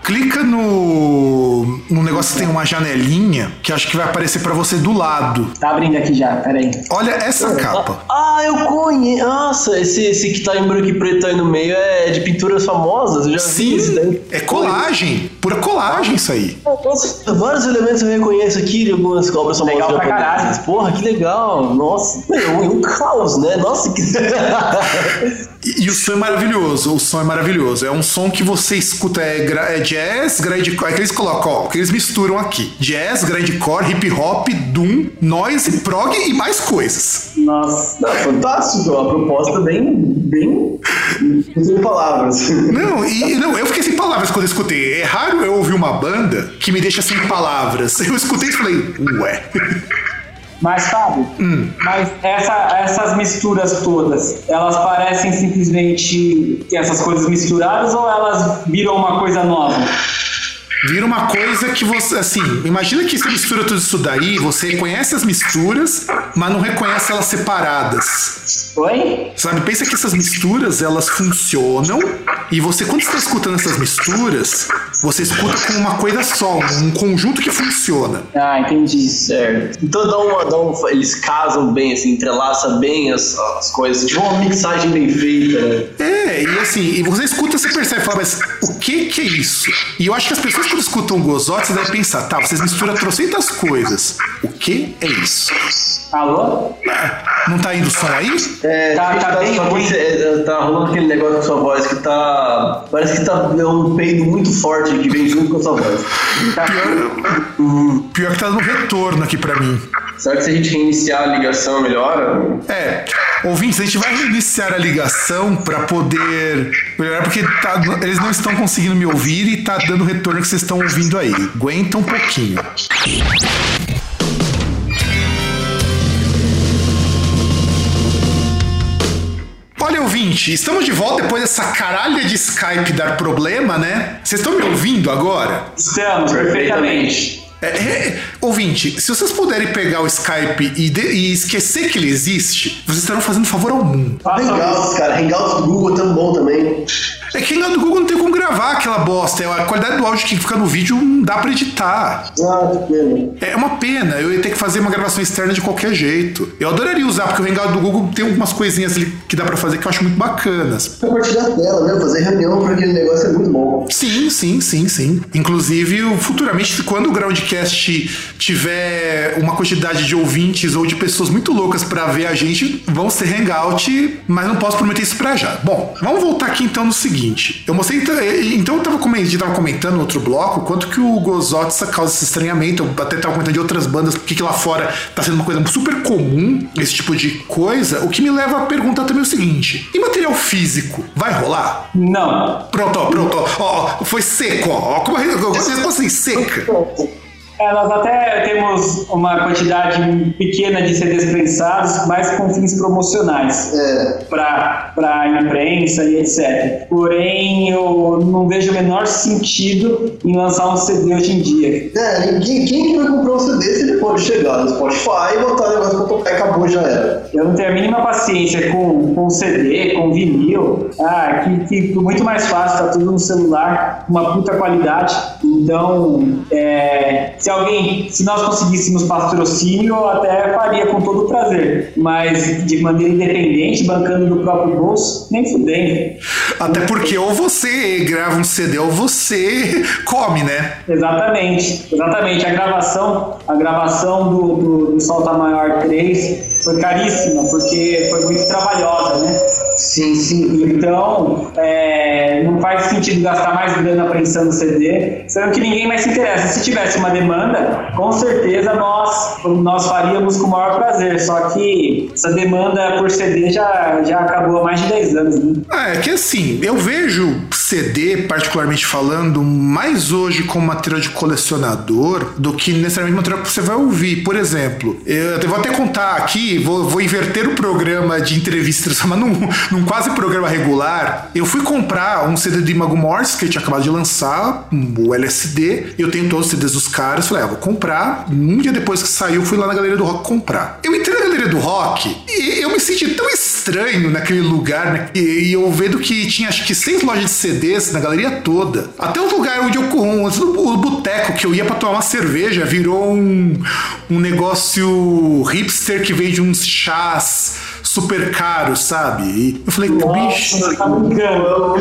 Clica no, no negócio que tem uma janelinha, que acho que vai aparecer pra você do lado. Tá abrindo aqui já, peraí. Olha essa capa. Ah, eu conheço. Nossa, esse, esse que tá em branco e preto aí no meio é de pinturas famosas. Eu já vi Sim, daí. é colagem. Pura colagem isso aí. Nossa, vários elementos eu reconheço aqui de algumas obras famosas Legal pra caralho. Porra, que legal. Nossa, é um, um caos, né? Nossa, que. E, e o som é maravilhoso, o som é maravilhoso. É um som que você escuta, é, é jazz, grindcore, é que eles colocam, ó, que eles misturam aqui. Jazz, grindcore, hip hop, doom, noise, prog e mais coisas. Nossa. Fantástico, a proposta bem. bem. sem palavras. Não, e não, eu fiquei sem palavras quando eu escutei. É raro eu ouvir uma banda que me deixa sem palavras. Eu escutei e falei, ué. Mas, Fábio, mas essa- essas misturas todas, elas parecem simplesmente essas coisas misturadas ou elas viram uma coisa nova? Vira uma coisa que você, assim, imagina que você mistura tudo isso daí, você reconhece as misturas, mas não reconhece elas separadas. Oi? Sabe, pensa que essas misturas elas funcionam e você quando está escutando essas misturas, você escuta com uma coisa só, um conjunto que funciona. Ah, entendi. Certo. Então dá uma, dá um, eles casam bem, assim, entrelaça bem as, as coisas. Tipo uma mixagem bem feita, né? É, e assim, e você escuta, você percebe, fala, mas o que que é isso? E eu acho que as pessoas quando escutam Gozote, você deve pensar, tá, vocês misturam trocentas coisas. O que é isso? Alô? Não tá indo som aí? É, Tá- tá bem só que ruim. é, tá rolando aquele negócio com sua voz que tá. Parece que tá é um peido muito forte que vem junto com a sua voz. Pior que tá dando retorno aqui pra mim. Será que se a gente reiniciar a ligação melhora? É, ouvintes, a gente vai reiniciar a ligação pra poder melhorar, porque tá- eles não estão conseguindo me ouvir e tá dando retorno que vocês estão ouvindo aí. Aguenta um pouquinho. Olha, ouvinte, estamos de volta depois dessa caralha de Skype dar problema, né? Vocês estão me ouvindo agora? Estamos, perfeitamente. É, é, ouvinte, se vocês puderem pegar o Skype e, de- e esquecer que ele existe, vocês estarão fazendo favor ao mundo. Hangouts, cara. Hangouts do Google é tão bom também. É que lá do Google não tem como gravar aquela bosta. A qualidade do áudio que fica no vídeo não dá pra editar. Ah, que pena. É uma pena, eu ia ter que fazer uma gravação externa de qualquer jeito. Eu adoraria usar, porque o Hangout do Google tem algumas coisinhas ali que dá pra fazer que eu acho muito bacanas. Compartilhar a tela, né? Fazer reunião por aquele negócio é muito bom. Sim, sim, sim, sim. Inclusive, futuramente, quando o Groundcast tiver uma quantidade de ouvintes ou de pessoas muito loucas pra ver a gente, vão ser hangout, mas não posso prometer isso pra já. Bom, vamos voltar aqui então no seguinte. Eu mostrei, então, então eu tava comentando, a gente tava comentando no outro bloco quanto que o Gozotsa causa esse estranhamento. Eu até tava comentando de outras bandas, porque que lá fora tá sendo uma coisa super comum, esse tipo de coisa. O que me leva a perguntar também o seguinte: e material físico, vai rolar? Não. Pronto, ó, pronto, ó, ó, ó, foi seco, ó, ó, como a resposta assim, seca. É, nós até temos uma quantidade pequena de CDs prensados, mas com fins promocionais É. para a imprensa e etc. Porém, eu não vejo o menor sentido em lançar um CD hoje em dia. É, ninguém, quem que vai comprar um CD se ele pode chegar no Spotify e botar o negócio pra tocar e acabou, já era. Eu não tenho a mínima paciência com, com CD, com vinil. Ah, que, que muito mais fácil, tá tudo no celular, uma puta qualidade. Então, é, se alguém, se nós conseguíssemos patrocínio, eu até faria com todo prazer. Mas de maneira independente, bancando do próprio bolso, nem fudendo. Até porque ou você grava um CD ou você come, né? Exatamente, exatamente. A gravação, a gravação do, do, do Solta Maior 3 foi caríssima, porque foi muito trabalhosa, né? Sim, sim. Então, é, não faz sentido gastar mais grana prensando CD, sendo que ninguém mais se interessa. Se tivesse uma demanda, com certeza nós, nós faríamos com o maior prazer. Só que essa demanda por CD já, já acabou há mais de 10 anos. Né? Ah, é que assim, eu vejo CD, particularmente falando, mais hoje como material de colecionador do que necessariamente material que você vai ouvir. Por exemplo, eu vou até contar aqui, vou, vou inverter o programa de entrevista, transformar num, num quase programa regular. Eu fui comprar um CD de Imago Morse, que eu tinha acabado de lançar, o LSD. Eu tenho todos os CDs dos caras. Falei, ah, vou comprar. Um dia depois que saiu, fui lá na Galeria do Rock comprar. Eu entrei na Galeria do Rock e eu me senti tão estranho naquele lugar, né? E, e eu vendo que tinha acho que seis lojas de CDs na galeria toda. Até o lugar onde eu. O boteco que eu ia pra tomar uma cerveja virou um, um negócio hipster que vende uns chás super caros, sabe? E eu falei, bicho. Nossa, tá brincando.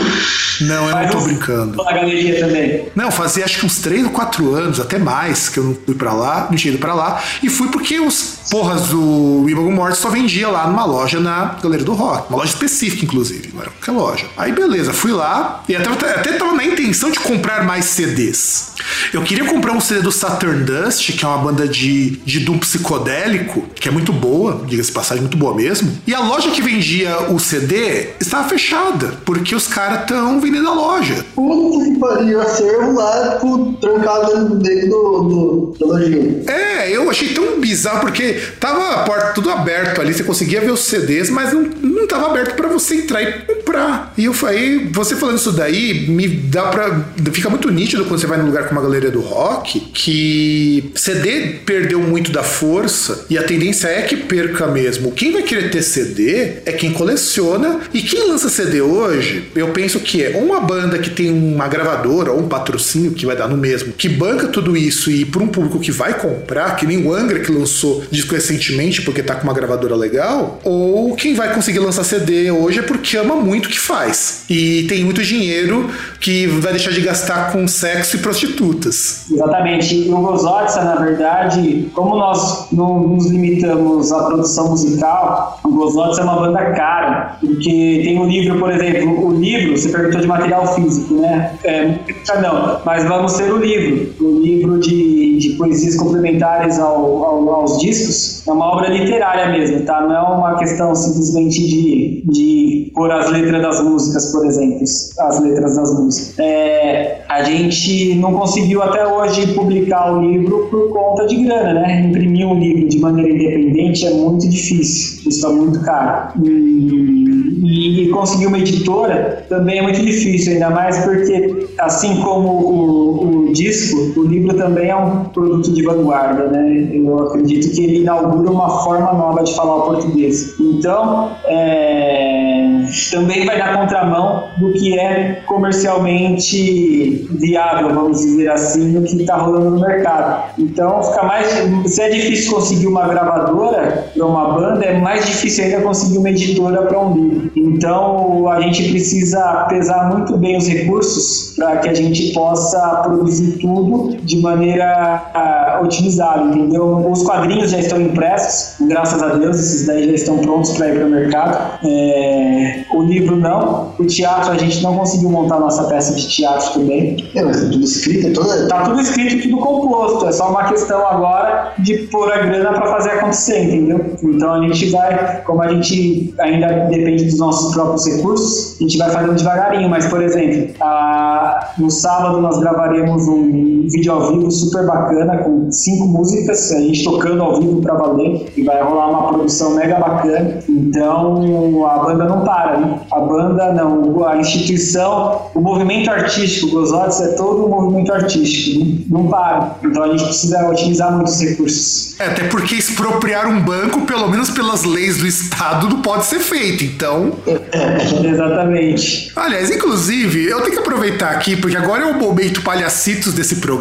Não, eu não tô brincando. Na galeria também. Não, fazia acho que uns 3 ou 4 anos, até mais, que eu não fui pra lá, não tinha ido pra lá. E fui porque os porras do Imago Morte só vendia lá numa loja na Galeria do Rock. Uma loja específica, inclusive, não era qualquer loja. Aí beleza, fui lá e até, até tava na intenção de comprar mais CDs. Eu queria comprar um CD do Saturn Dust, que é uma banda de, de Doom psicodélico, que é muito boa, diga-se passagem, muito boa mesmo. E a loja que vendia o CD estava fechada, porque os caras estão vendendo a loja. Puta que pariu, acervo lá, tipo, trancado dentro, do, do, da lojinha. É, eu achei tão bizarro porque tava a porta tudo aberto ali, você conseguia ver os CDs, mas não, não tava aberto pra você entrar e comprar. E eu falei, você falando isso daí, me dá pra. Fica muito nítido quando você vai num lugar como a galeria do rock que CD perdeu muito da força e a tendência é que perca mesmo. Quem vai querer ter CD é quem coleciona e quem lança CD hoje, eu penso que é uma banda que tem uma gravadora ou um patrocínio que vai dar no mesmo, que banca tudo isso e para um público que vai comprar, que nem o Angra que lançou disco recentemente porque tá com uma gravadora legal, ou quem vai conseguir lançar CD hoje é porque ama muito o que faz e tem muito dinheiro que vai deixar de gastar com sexo e prostitutas. Exatamente. E o Gozotsa, na verdade, como nós não nos limitamos à produção musical, o Gozotsa é uma banda cara. Porque tem o livro, por exemplo, o livro, você perguntou de material físico, né? É, música não, mas vamos ter o livro. O livro de, de poesias complementares ao- ao- aos discos é uma obra literária mesmo, tá? Não é uma questão simplesmente de, de pôr as letras das músicas, por exemplo, as letras das músicas. É, a gente não conseguiu até hoje publicar o livro por conta de grana, né? Imprimir um livro de maneira independente é muito difícil, custa muito muito caro. E, e conseguir uma editora também é muito difícil, ainda mais porque, assim como o, o disco, o livro também é um produto de vanguarda, né? Eu acredito que ele inaugura uma forma nova de falar o português. Então, é, também vai dar contramão do que é comercialmente viável, vamos dizer assim, no que está rolando no mercado. Então, fica mais. Se é difícil conseguir uma gravadora para uma banda, é mais difícil ainda conseguir uma editora para um livro. Então, a gente precisa pesar muito bem os recursos para que a gente possa produzir tudo de maneira uh, otimizada, entendeu? Os quadrinhos já estão impressos, graças a Deus, esses daí já estão prontos para ir para o mercado. É, o livro não, o teatro a gente não conseguiu montar nossa peça de teatro também. É, mas é tudo escrito, é toda... Tá tudo escrito, tudo composto, é só uma questão agora de pôr a grana para fazer acontecer, entendeu? Então a gente vai, como a gente ainda depende dos nossos próprios recursos, a gente vai fazendo devagarinho, mas por exemplo, a, no sábado nós gravaremos um vídeo ao vivo super bacana com cinco músicas, a gente tocando ao vivo para valer e vai rolar uma produção mega bacana. Então a banda não para, né? A banda não, a instituição, o movimento artístico, o Gozotes é todo um movimento artístico, não, não para. Então a gente precisa otimizar muitos recursos. É, até porque expropriar um banco, pelo menos pelas leis do Estado, não pode ser feito. Então. Exatamente. Aliás, inclusive, eu tenho que aproveitar aqui, porque agora é o momento palhacitos desse programa.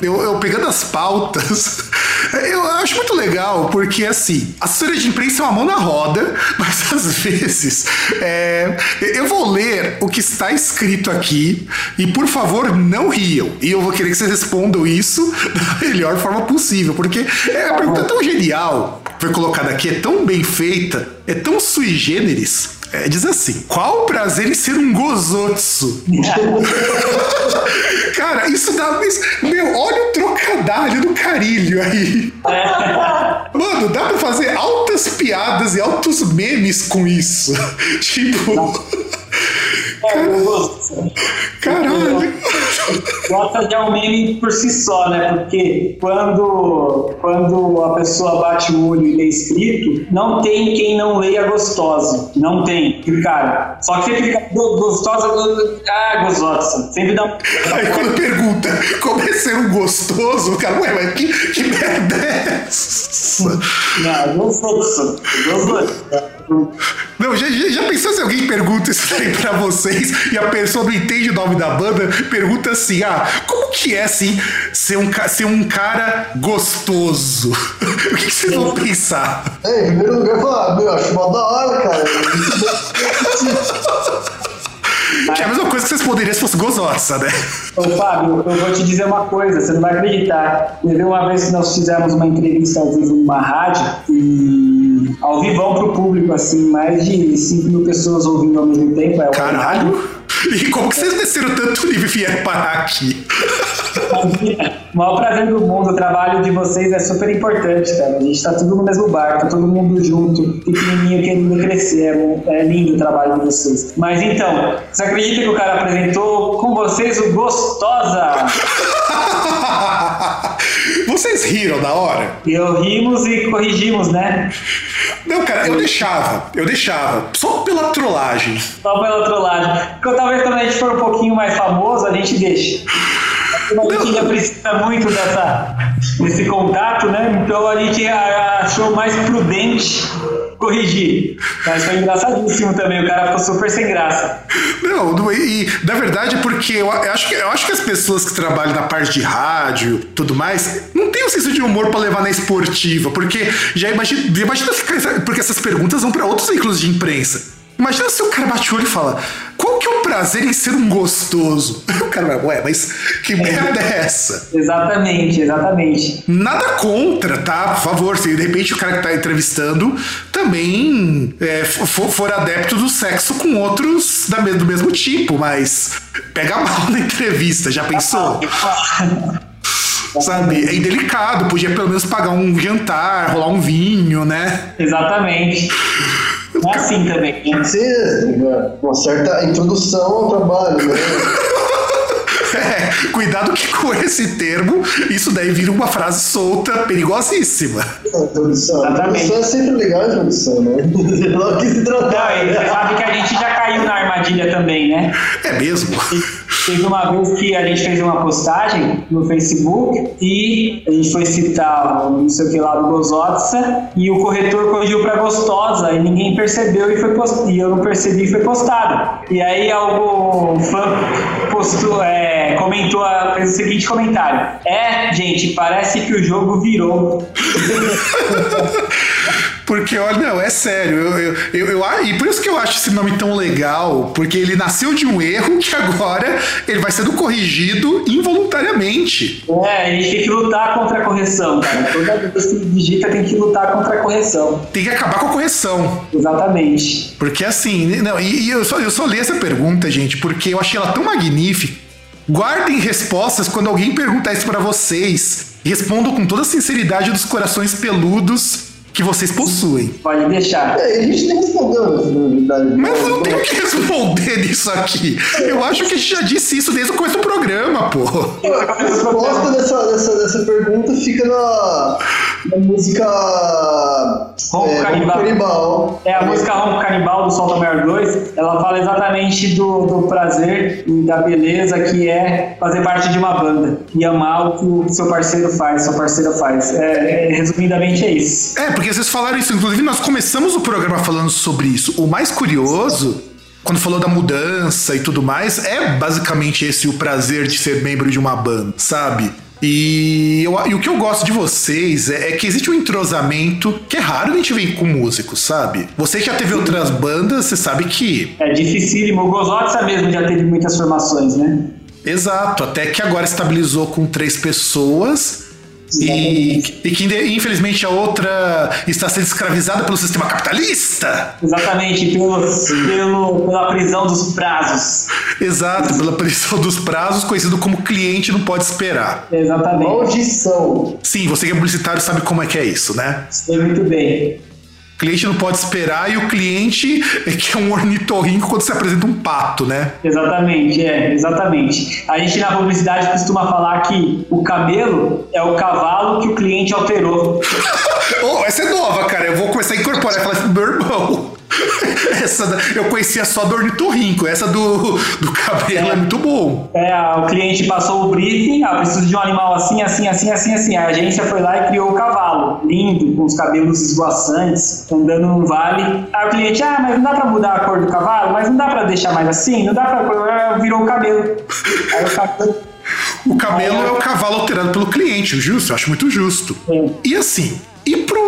Eu, eu pegando as pautas, eu acho muito legal, porque assim, a assessoria de imprensa é uma mão na roda, mas às vezes é, eu vou ler o que está escrito aqui e, por favor, não riam. E eu vou querer que vocês respondam isso da melhor forma possível, porque é, a pergunta é tão genial, foi colocada aqui, é tão bem feita, é tão sui generis. É, diz assim: qual o prazer em ser um gozotsu? Cara, isso dá. Isso, meu, olha o trocadilho do carilho aí. Mano, dá pra fazer altas piadas e altos memes com isso. tipo. É. Caralho. Gosta de um meme por si só, né? Porque quando, quando a pessoa bate o olho e lê escrito, não tem quem não leia gostosa. Não tem. Cara, só que sempre fica gostosa. Ah, gostosa. Sempre dá. Aí quando pergunta como é ser um gostoso, o cara, ué, mas que, que merda é essa? Não, gostoso. Gostoso. Não, já, já, já pensou se alguém pergunta isso aí pra vocês e a pessoa não entende o nome da banda? Pergunta assim: ah, como que é assim ser um, ser um cara gostoso? o que, que vocês vão pensar? É, em primeiro lugar, falar, meu, acho mó da hora, cara. Que é a mesma coisa que vocês poderiam se fosse gozosa, né? Ô, Fábio, eu vou te dizer uma coisa, você não vai acreditar. Teve uma vez que nós fizemos uma entrevista ao vivo numa rádio e ao vivão pro público, assim, mais de 5 mil pessoas ouvindo ao mesmo tempo. É o Caralho! E como que vocês desceram tanto nível e vieram parar aqui? O maior prazer do mundo, o trabalho de vocês é super importante, cara. A gente tá tudo no mesmo barco, tá todo mundo junto, pequenininho querendo crescer. É É lindo o trabalho de vocês. Mas então, você acredita que o cara apresentou com vocês o Gostosa? Vocês riram na hora? Eu rimos e corrigimos, né? Não, cara, eu deixava, eu deixava. Só pela trollagem. Só pela trollagem. Porque talvez quando a gente for um pouquinho mais famoso, a gente deixa. A gente ainda precisa muito dessa, desse contato, né? Então a gente achou mais prudente corrigir. Mas foi engraçadíssimo também, o cara ficou super sem graça. Não, e, na verdade porque eu, acho que, eu acho que as pessoas que trabalham na parte de rádio tudo mais não tem o senso de humor pra levar na esportiva, porque já imagina, imagina porque essas perguntas vão pra outros veículos de imprensa. Imagina se o cara bate o olho e fala: Qual que é o prazer em ser um gostoso? O cara vai, ué, mas que merda é essa? Exatamente, exatamente. Nada contra, tá? Por favor, se de repente o cara que tá entrevistando também é, for, for adepto do sexo com outros da, do mesmo tipo, mas pega mal na entrevista, já pensou? Sabe? É indelicado, podia pelo menos pagar um jantar, rolar um vinho, né? Exatamente. É assim também. né? Tem que ser uma certa introdução ao trabalho, né? É, cuidado que com esse termo, isso daí vira uma frase solta, perigosíssima. A introdução. A introdução é sempre legal a introdução, né? Logo que se Não, tratar. e você sabe que a gente já caiu na armadilha também, né? É mesmo? Teve uma vez que a gente fez uma postagem no Facebook e a gente foi citar o não sei o que lá do Gozotsa e o corretor corrigiu pra gostosa e ninguém percebeu e foi post... e eu não percebi e foi postado. E aí algum fã postou, é, comentou, fez o seguinte comentário: É, gente, parece que o jogo virou. Porque, olha, não, é sério. Eu, eu, eu, eu e por isso que eu acho esse nome tão legal, porque ele nasceu de um erro que agora ele vai sendo corrigido involuntariamente. É, a gente tem que lutar contra a correção, cara. Toda vez que digita tem que lutar contra a correção. Tem que acabar com a correção. Exatamente. Porque assim, não, e, e eu, só, eu só li essa pergunta, gente, porque eu achei ela tão magnífica. Guardem respostas quando alguém perguntar isso pra vocês. Respondam com toda a sinceridade dos corações peludos que vocês possuem. Pode deixar. É, a gente nem respondeu, na verdade. Mas eu não tenho o que responder nisso aqui. Eu acho que a gente já disse isso desde o começo do programa, pô. A resposta dessa, dessa, dessa pergunta fica na, na música. Ronco é, Canibal. Canibal. É a música Ronco Canibal do Solta Maior 2, ela fala exatamente do, do prazer e da beleza que é fazer parte de uma banda e amar o que o seu parceiro faz, sua parceira faz. É, é, resumidamente é isso. É, porque vocês falaram isso. Inclusive, nós começamos o programa falando sobre isso. O mais curioso, quando falou da mudança e tudo mais, é basicamente esse o prazer de ser membro de uma banda, sabe? E, eu- e o que eu gosto de vocês é, é que existe um entrosamento que é raro a gente ver com músicos, sabe? Você que já teve outras bandas, você sabe que. É dificílimo. O Gozotsa mesmo já teve muitas formações, né? Exato, até que agora estabilizou com três pessoas. E, e que infelizmente a outra está sendo escravizada pelo sistema capitalista. Exatamente, pelo, pelo, pela prisão dos prazos. Exato, pela prisão dos prazos, conhecido como cliente não pode esperar. Exatamente. Maldição. Sim, você que é publicitário sabe como é que é isso, né? Sei muito bem. Cliente não pode esperar e o cliente é que é um ornitorrinco quando se apresenta um pato, né? Exatamente, é, exatamente. A gente na publicidade costuma falar que o camelo é o cavalo que o cliente alterou. Oh, essa é nova, cara. Eu vou começar a incorporar. Falar assim, meu irmão. Essa eu conhecia só do ornitorrinco. Essa do, do cabelo é muito bom. É, o cliente passou o briefing, ah, preciso de um animal assim, assim, assim, assim, assim. A agência foi lá e criou o cavalo, lindo, com os cabelos esvoaçantes, andando num vale. Aí o cliente, ah, mas não dá pra mudar a cor do cavalo? Mas não dá pra deixar mais assim? Não dá pra... Virou o cabelo. Aí o cabelo... O camelo é o cavalo alterado pelo cliente, justo? Eu acho muito justo. É. E assim,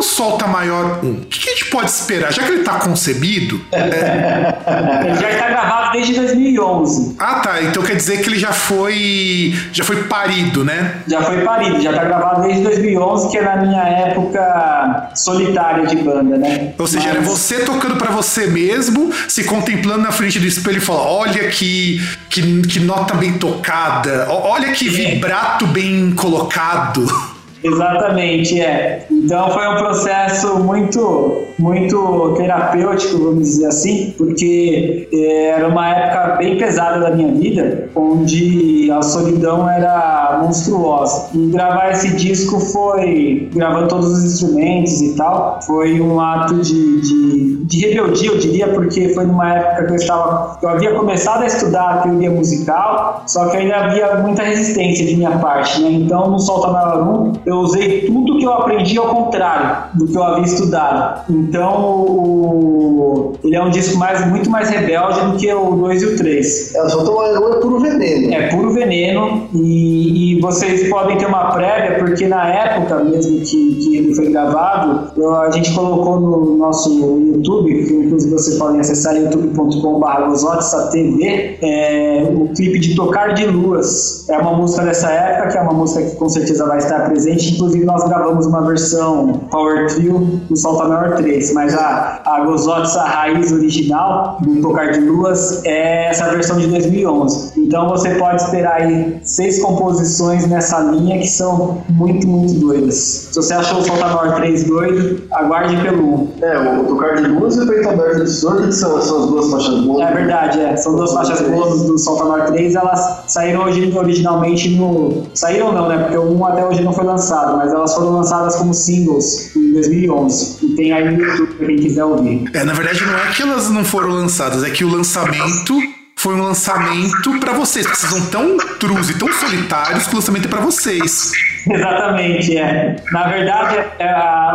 Solta Maior 1? O que, que a gente pode esperar? Já que ele tá concebido. Ele já está gravado desde 2011. Ah, tá. Então quer dizer que ele já foi. Já foi parido, né? Já foi parido, já tá gravado desde 2011, que é na minha época solitária de banda, né? Ou seja, Mas- era você tocando pra você mesmo, se contemplando na frente do espelho e falando: olha que, que, que nota bem tocada, olha que vibrato bem colocado. Exatamente, é. Então foi um processo muito, muito terapêutico, vamos dizer assim, porque eh, era uma época bem pesada da minha vida, onde a solidão era monstruosa. E gravar esse disco foi, gravando todos os instrumentos e tal, foi um ato de, de, de rebeldia, eu diria, porque foi numa época que eu estava, eu havia começado a estudar a teoria musical, só que ainda havia muita resistência de minha parte, né? Então no Solta Maior 1 eu usei tudo que eu aprendi ao contrário do que eu havia estudado. Então o- ele é um disco mais, muito mais rebelde do que o 2 e o 3. É, só é puro veneno. É puro veneno e, e vocês podem ter uma prévia, porque na época mesmo que, que ele foi gravado, eu- a gente colocou no nosso YouTube, que inclusive vocês podem acessar youtube.com.br TV, é, o clipe de Tocar de Luas. É uma música dessa época, que é uma música que com certeza vai estar presente. Inclusive nós gravamos uma versão Power Trio do Salta Maior 3, mas a, a Gozotsa raiz original do Tocar de Luas é essa versão de 2011. Então você pode esperar aí seis composições nessa linha que são muito, muito doidas. Se você achou o Salta Maior 3 doido, aguarde pelo 1. É, o Tocar de Luz e o Peito Aberto de Sorte, que são, são as duas faixas boas. É verdade, é. São duas faixas boas do Salta Maior 3, elas saíram originalmente no. Saíram não, né? Porque o 1 até hoje não foi lançado, mas elas foram lançadas como singles em 2011. E tem aí no YouTube pra quem quiser ouvir. É, na verdade, não é que elas não foram lançadas, é que o lançamento foi um lançamento para vocês, vocês são tão trus e tão solitários que o lançamento é para vocês. Exatamente, é. Na verdade, é,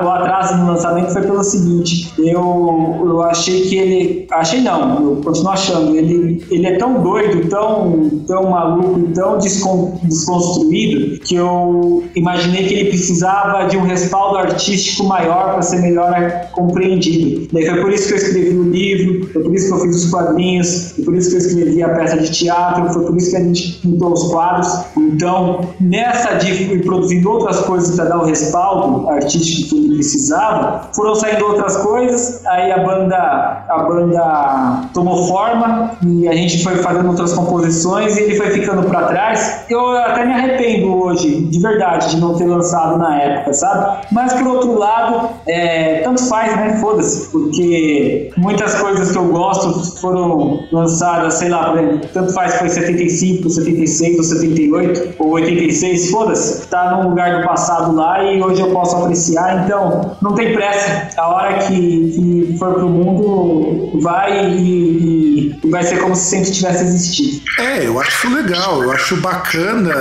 o atraso no lançamento foi pelo seguinte: eu, eu achei que ele. Achei não, eu continuo achando. Ele, ele é tão doido, tão, tão maluco, tão descon, desconstruído, que eu imaginei que ele precisava de um respaldo artístico maior para ser melhor compreendido. Daí foi por isso que eu escrevi o livro, foi por isso que eu fiz os quadrinhos, foi por isso que eu escrevi a peça de teatro, foi por isso que a gente pintou os quadros. Então, nessa de produzindo outras coisas para dar o respaldo artístico que ele precisava, foram saindo outras coisas, aí a banda, a banda tomou forma e a gente foi fazendo outras composições e ele foi ficando para trás. Eu até me arrependo hoje, de verdade, de não ter lançado na época, sabe? Mas por outro lado, é, tanto faz, né? Foda-se, porque muitas coisas que eu gosto foram lançadas, sei lá, tanto faz foi 75, 76 ou 78 ou 86, foda-se, tá num lugar do passado lá e hoje eu posso apreciar, então não tem pressa. A hora que, que for pro mundo, vai e, e vai ser como se sempre tivesse existido. É, eu acho legal, eu acho bacana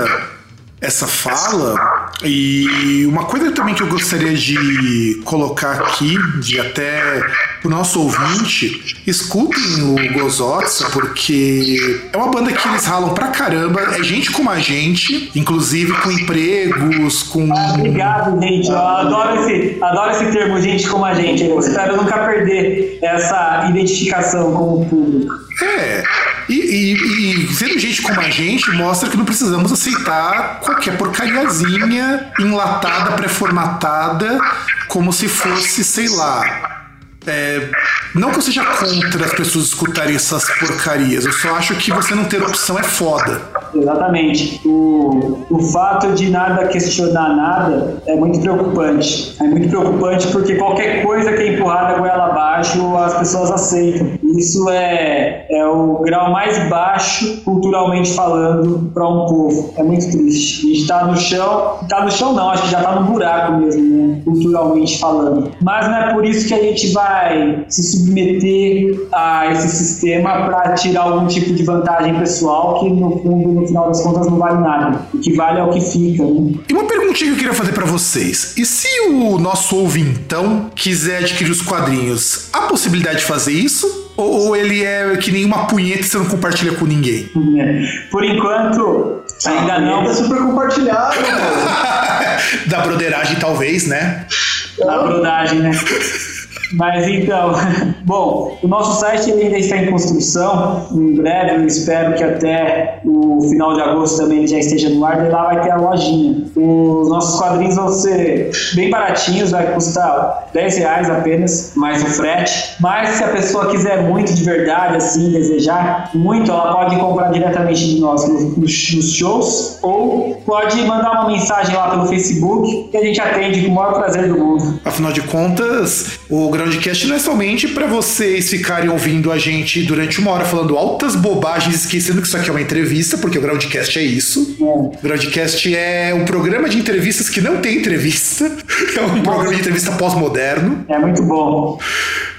essa fala. E uma coisa também que eu gostaria de colocar aqui, de até o nosso ouvinte, escutem o Gozotsa, porque é uma banda que eles ralam pra caramba, é gente como a gente, inclusive com empregos, com. Ah, obrigado, gente. Eu adoro esse, adoro esse termo, gente como a gente. Eu espero nunca perder essa identificação com o público. É. E, e, e sendo gente como a gente, mostra que não precisamos aceitar qualquer porcariazinha enlatada, pré-formatada, como se fosse, sei lá, é, não que eu seja contra as pessoas escutarem essas porcarias, eu só acho que você não ter opção é foda. Exatamente. O, o fato de nada questionar nada é muito preocupante. É muito preocupante porque qualquer coisa que é empurrada goela abaixo, as pessoas aceitam. Isso é, é o grau mais baixo, culturalmente falando, para um povo. É muito triste. A gente tá no chão, tá no chão não, acho que já tá no buraco mesmo, né? culturalmente falando. Mas não é por isso que a gente vai vai se submeter a esse sistema para tirar algum tipo de vantagem pessoal que no fundo, no final das contas, não vale nada. O que vale é o que fica. Né? E uma perguntinha que eu queria fazer para vocês: e se o nosso ouvintão quiser adquirir os quadrinhos, há possibilidade de fazer isso? Ou ele é que nem uma punheta e você não compartilha com ninguém? Por enquanto, ainda não. É super compartilhado. da broderagem, talvez, né? Da brodagem, né? Mas então, bom, o nosso site ainda está em construção. Em breve, eu espero que até o final de agosto também ele já esteja no ar. E lá vai ter a lojinha. Os nossos quadrinhos vão ser bem baratinhos, vai custar 10 reais apenas, mais o frete. Mas se a pessoa quiser muito de verdade, assim, desejar muito, ela pode comprar diretamente de nós nos, shows ou pode mandar uma mensagem lá pelo Facebook que a gente atende com o maior prazer do mundo. Afinal de contas, o Groundcast não é somente para vocês ficarem ouvindo a gente durante uma hora falando altas bobagens, esquecendo que isso aqui é uma entrevista, porque o Groundcast é isso. É. O Groundcast é um programa de entrevistas que não tem entrevista. É um programa de entrevista pós-moderno. É muito bom.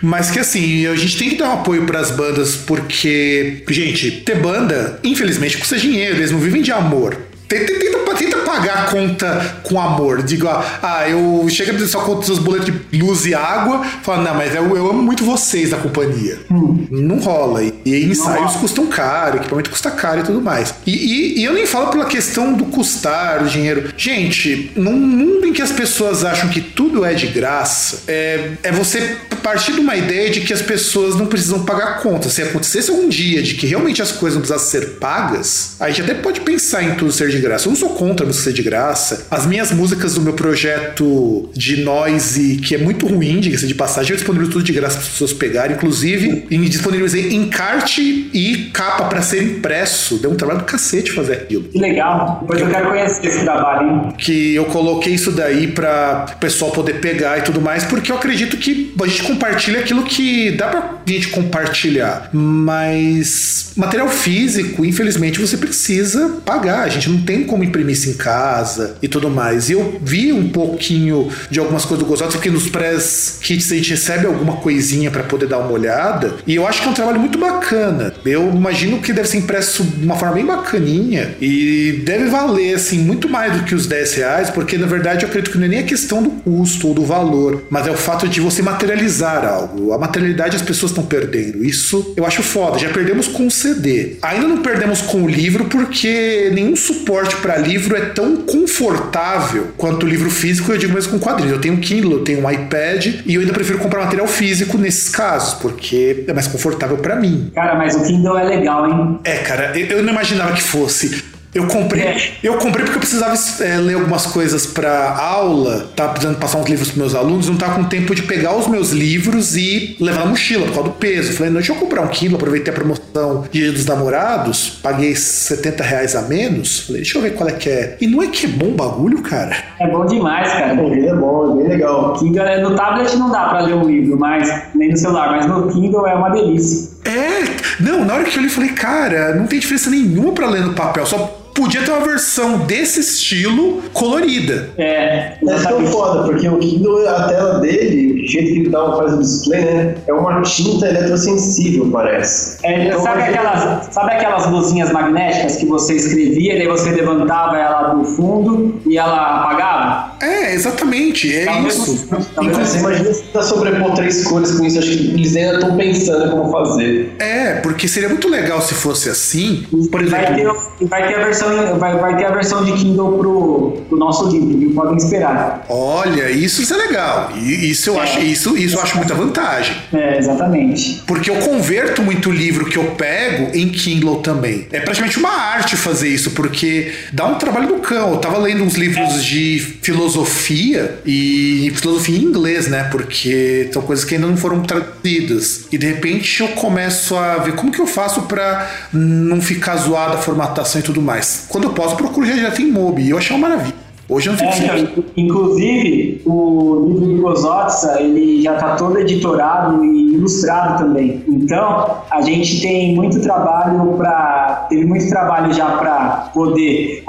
Mas que assim, a gente tem que dar um apoio para as bandas, porque, gente, ter banda, infelizmente, custa dinheiro, eles não vivem de amor. Tenta, tenta, tenta, pagar a conta com amor. Digo, ah, eu chego só com os boletos de luz e água, falo, não, mas eu, eu amo muito vocês da companhia. Hum. Não rola. E, e ensaios não custam caro, equipamento custa caro e tudo mais. E, e, e, eu nem falo pela questão do custar, o dinheiro. Gente, num mundo em que as pessoas acham que tudo é de graça, é, é você partir de uma ideia de que as pessoas não precisam pagar conta. Se acontecesse um dia de que realmente as coisas não precisassem ser pagas, a gente até pode pensar em tudo ser de graça. Eu não sou contra a música ser de graça. As minhas músicas do meu projeto de noise, que é muito ruim, diga-se de passagem, eu disponibilizo tudo de graça para as pessoas pegarem. Inclusive, em- disponibilizei encarte e capa para ser impresso. Deu um trabalho do cacete fazer aquilo. Que legal. Depois eu quero conhecer esse trabalho, hein? que eu coloquei isso daí para o pessoal poder pegar e tudo mais, porque eu acredito que a gente compartilha aquilo que dá pra gente compartilhar. Mas material físico, infelizmente, você precisa pagar. A gente não tem como imprimir isso em casa e tudo mais. E eu vi um pouquinho de algumas coisas do Gozots, porque nos press kits a gente recebe alguma coisinha para poder dar uma olhada. E eu acho que é um trabalho muito bacana. Eu imagino que deve ser impresso de uma forma bem bacaninha e deve valer assim muito mais do que os 10 reais, porque na verdade eu acredito que não é nem a questão do custo ou do valor, mas é o fato de você materializar algo. A materialidade as pessoas estão perdendo. Isso eu acho foda. Já perdemos com o CD. Ainda não perdemos com o livro porque nenhum suporte para livro é tão confortável quanto o livro físico, eu digo mesmo com quadrinhos. Eu tenho um Kindle, eu tenho um iPad e eu ainda prefiro comprar material físico nesses casos, porque é mais confortável para mim. Cara, mas o Kindle é legal, hein? É, cara, eu eu não imaginava que fosse. Eu comprei, É. eu comprei porque eu precisava é, ler algumas coisas para aula, tava precisando passar uns livros para meus alunos, não tava com tempo de pegar os meus livros e levar na mochila por causa do peso. Falei, não, deixa eu comprar um Kindle, aproveitei a promoção Dia dos Namorados, paguei 70 reais a menos. Falei, deixa eu ver qual é que é. E não é que é bom o bagulho, cara? É bom demais, cara. Ele é bom, é bem legal. Kindle, é- no tablet não dá pra ler um livro, mas nem no celular, mas no Kindle é uma delícia. É, não, na hora que eu li, eu falei, cara, não tem diferença nenhuma para ler no papel, só podia ter uma versão desse estilo colorida. É, É tão foda, porque o Kindle, a tela dele, o jeito que ele dá, faz o display, né? É uma tinta eletrossensível, parece. É, Então, sabe, a gente- aquelas, sabe aquelas luzinhas magnéticas que você escrevia, daí você levantava ela do fundo e ela apagava? É, exatamente, é mesmo isso. ao mesmo Você imagina se tá sobrepor três cores com isso, acho que eles ainda estão pensando como fazer. É, porque seria muito legal se fosse assim. Por Vai ter, exemplo, vai ter a versão, vai, vai ter a versão de Kindle pro, pro nosso livro, viu? Podem esperar. olha, isso, isso é legal. Isso eu acho, isso, isso eu acho muita vantagem. É, exatamente. Porque eu converto muito livro que eu pego em Kindle também. É praticamente uma arte fazer isso, porque dá um trabalho do cão. Eu tava lendo uns livros de filosofia e filosofia em inglês, né? Porque são coisas que ainda não foram traduzidas. E de repente eu começo a ver como que eu faço pra não ficar zoada a formatação e tudo mais. Quando eu posso, procuro já direto em Mobi. E eu achei uma maravilha. Hoje eu não fico É, então, inclusive, o livro do Gozotsa, ele já está todo editorado e ilustrado também. Então, a gente tem muito trabalho para teve muito trabalho já para poder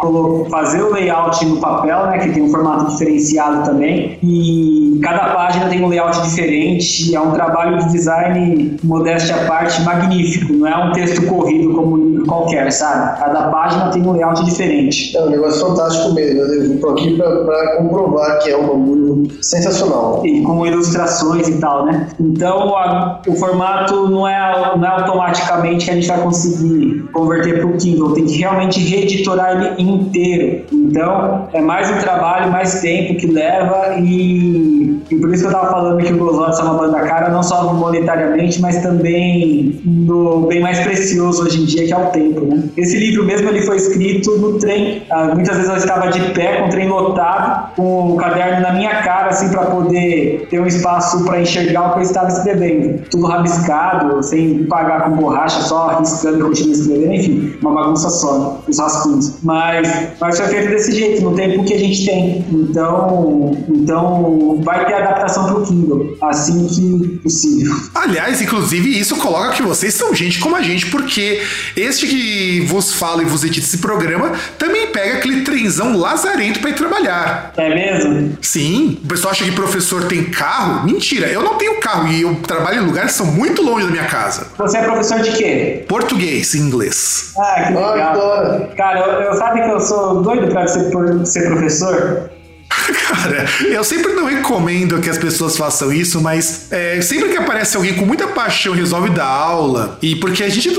fazer o layout no papel, né, que tem um formato diferenciado também. E cada página tem um layout diferente. É um trabalho de design, modéstia à parte, magnífico. Não é um texto corrido como um livro qualquer, sabe? Cada página tem um layout diferente. É um negócio fantástico mesmo. Eu tô aqui pra comprovar que é um bagulho sensacional. e com ilustrações e tal, né? Então a- o formato não é, não é automaticamente que a gente vai conseguir converter para o Kindle, tem que realmente reeditorar ele inteiro. Então é mais um trabalho, mais tempo que leva e, e por isso que eu tava falando que o Gozotes é uma banda cara, não só monetariamente, mas também no bem mais precioso hoje em dia que é o tempo, né? Esse livro mesmo ele foi escrito no trem. Ah, muitas vezes eu estava de pé com o trem lotado, com o caderno na minha cara, assim, para poder ter um espaço para enxergar o que eu estava escrevendo. Tudo rabiscado, sem pagar com borracha, só riscando e continuando escrevendo, enfim, uma bagunça só, né? os rascunhos. Mas, mas foi feito desse jeito, no tempo que a gente tem. Então, então vai ter adaptação para o Kindle, assim que possível. Aliás, inclusive, isso coloca que vocês são gente como a gente, porque este que vos fala e vos edita esse programa também pega aquele trenzão lazarento pra ir trabalhar. É mesmo? Sim, o pessoal acha que professor tem carro. Mentira, eu não tenho carro e eu trabalho em lugares que são muito longe da minha casa. Você é professor de quê? Português, inglês. Ah, que legal. Cara, eu, eu sabe que eu sou doido pra ser, ser professor? Cara, eu sempre não recomendo que as pessoas façam isso, mas é, sempre que aparece alguém com muita paixão resolve dar aula, e porque a gente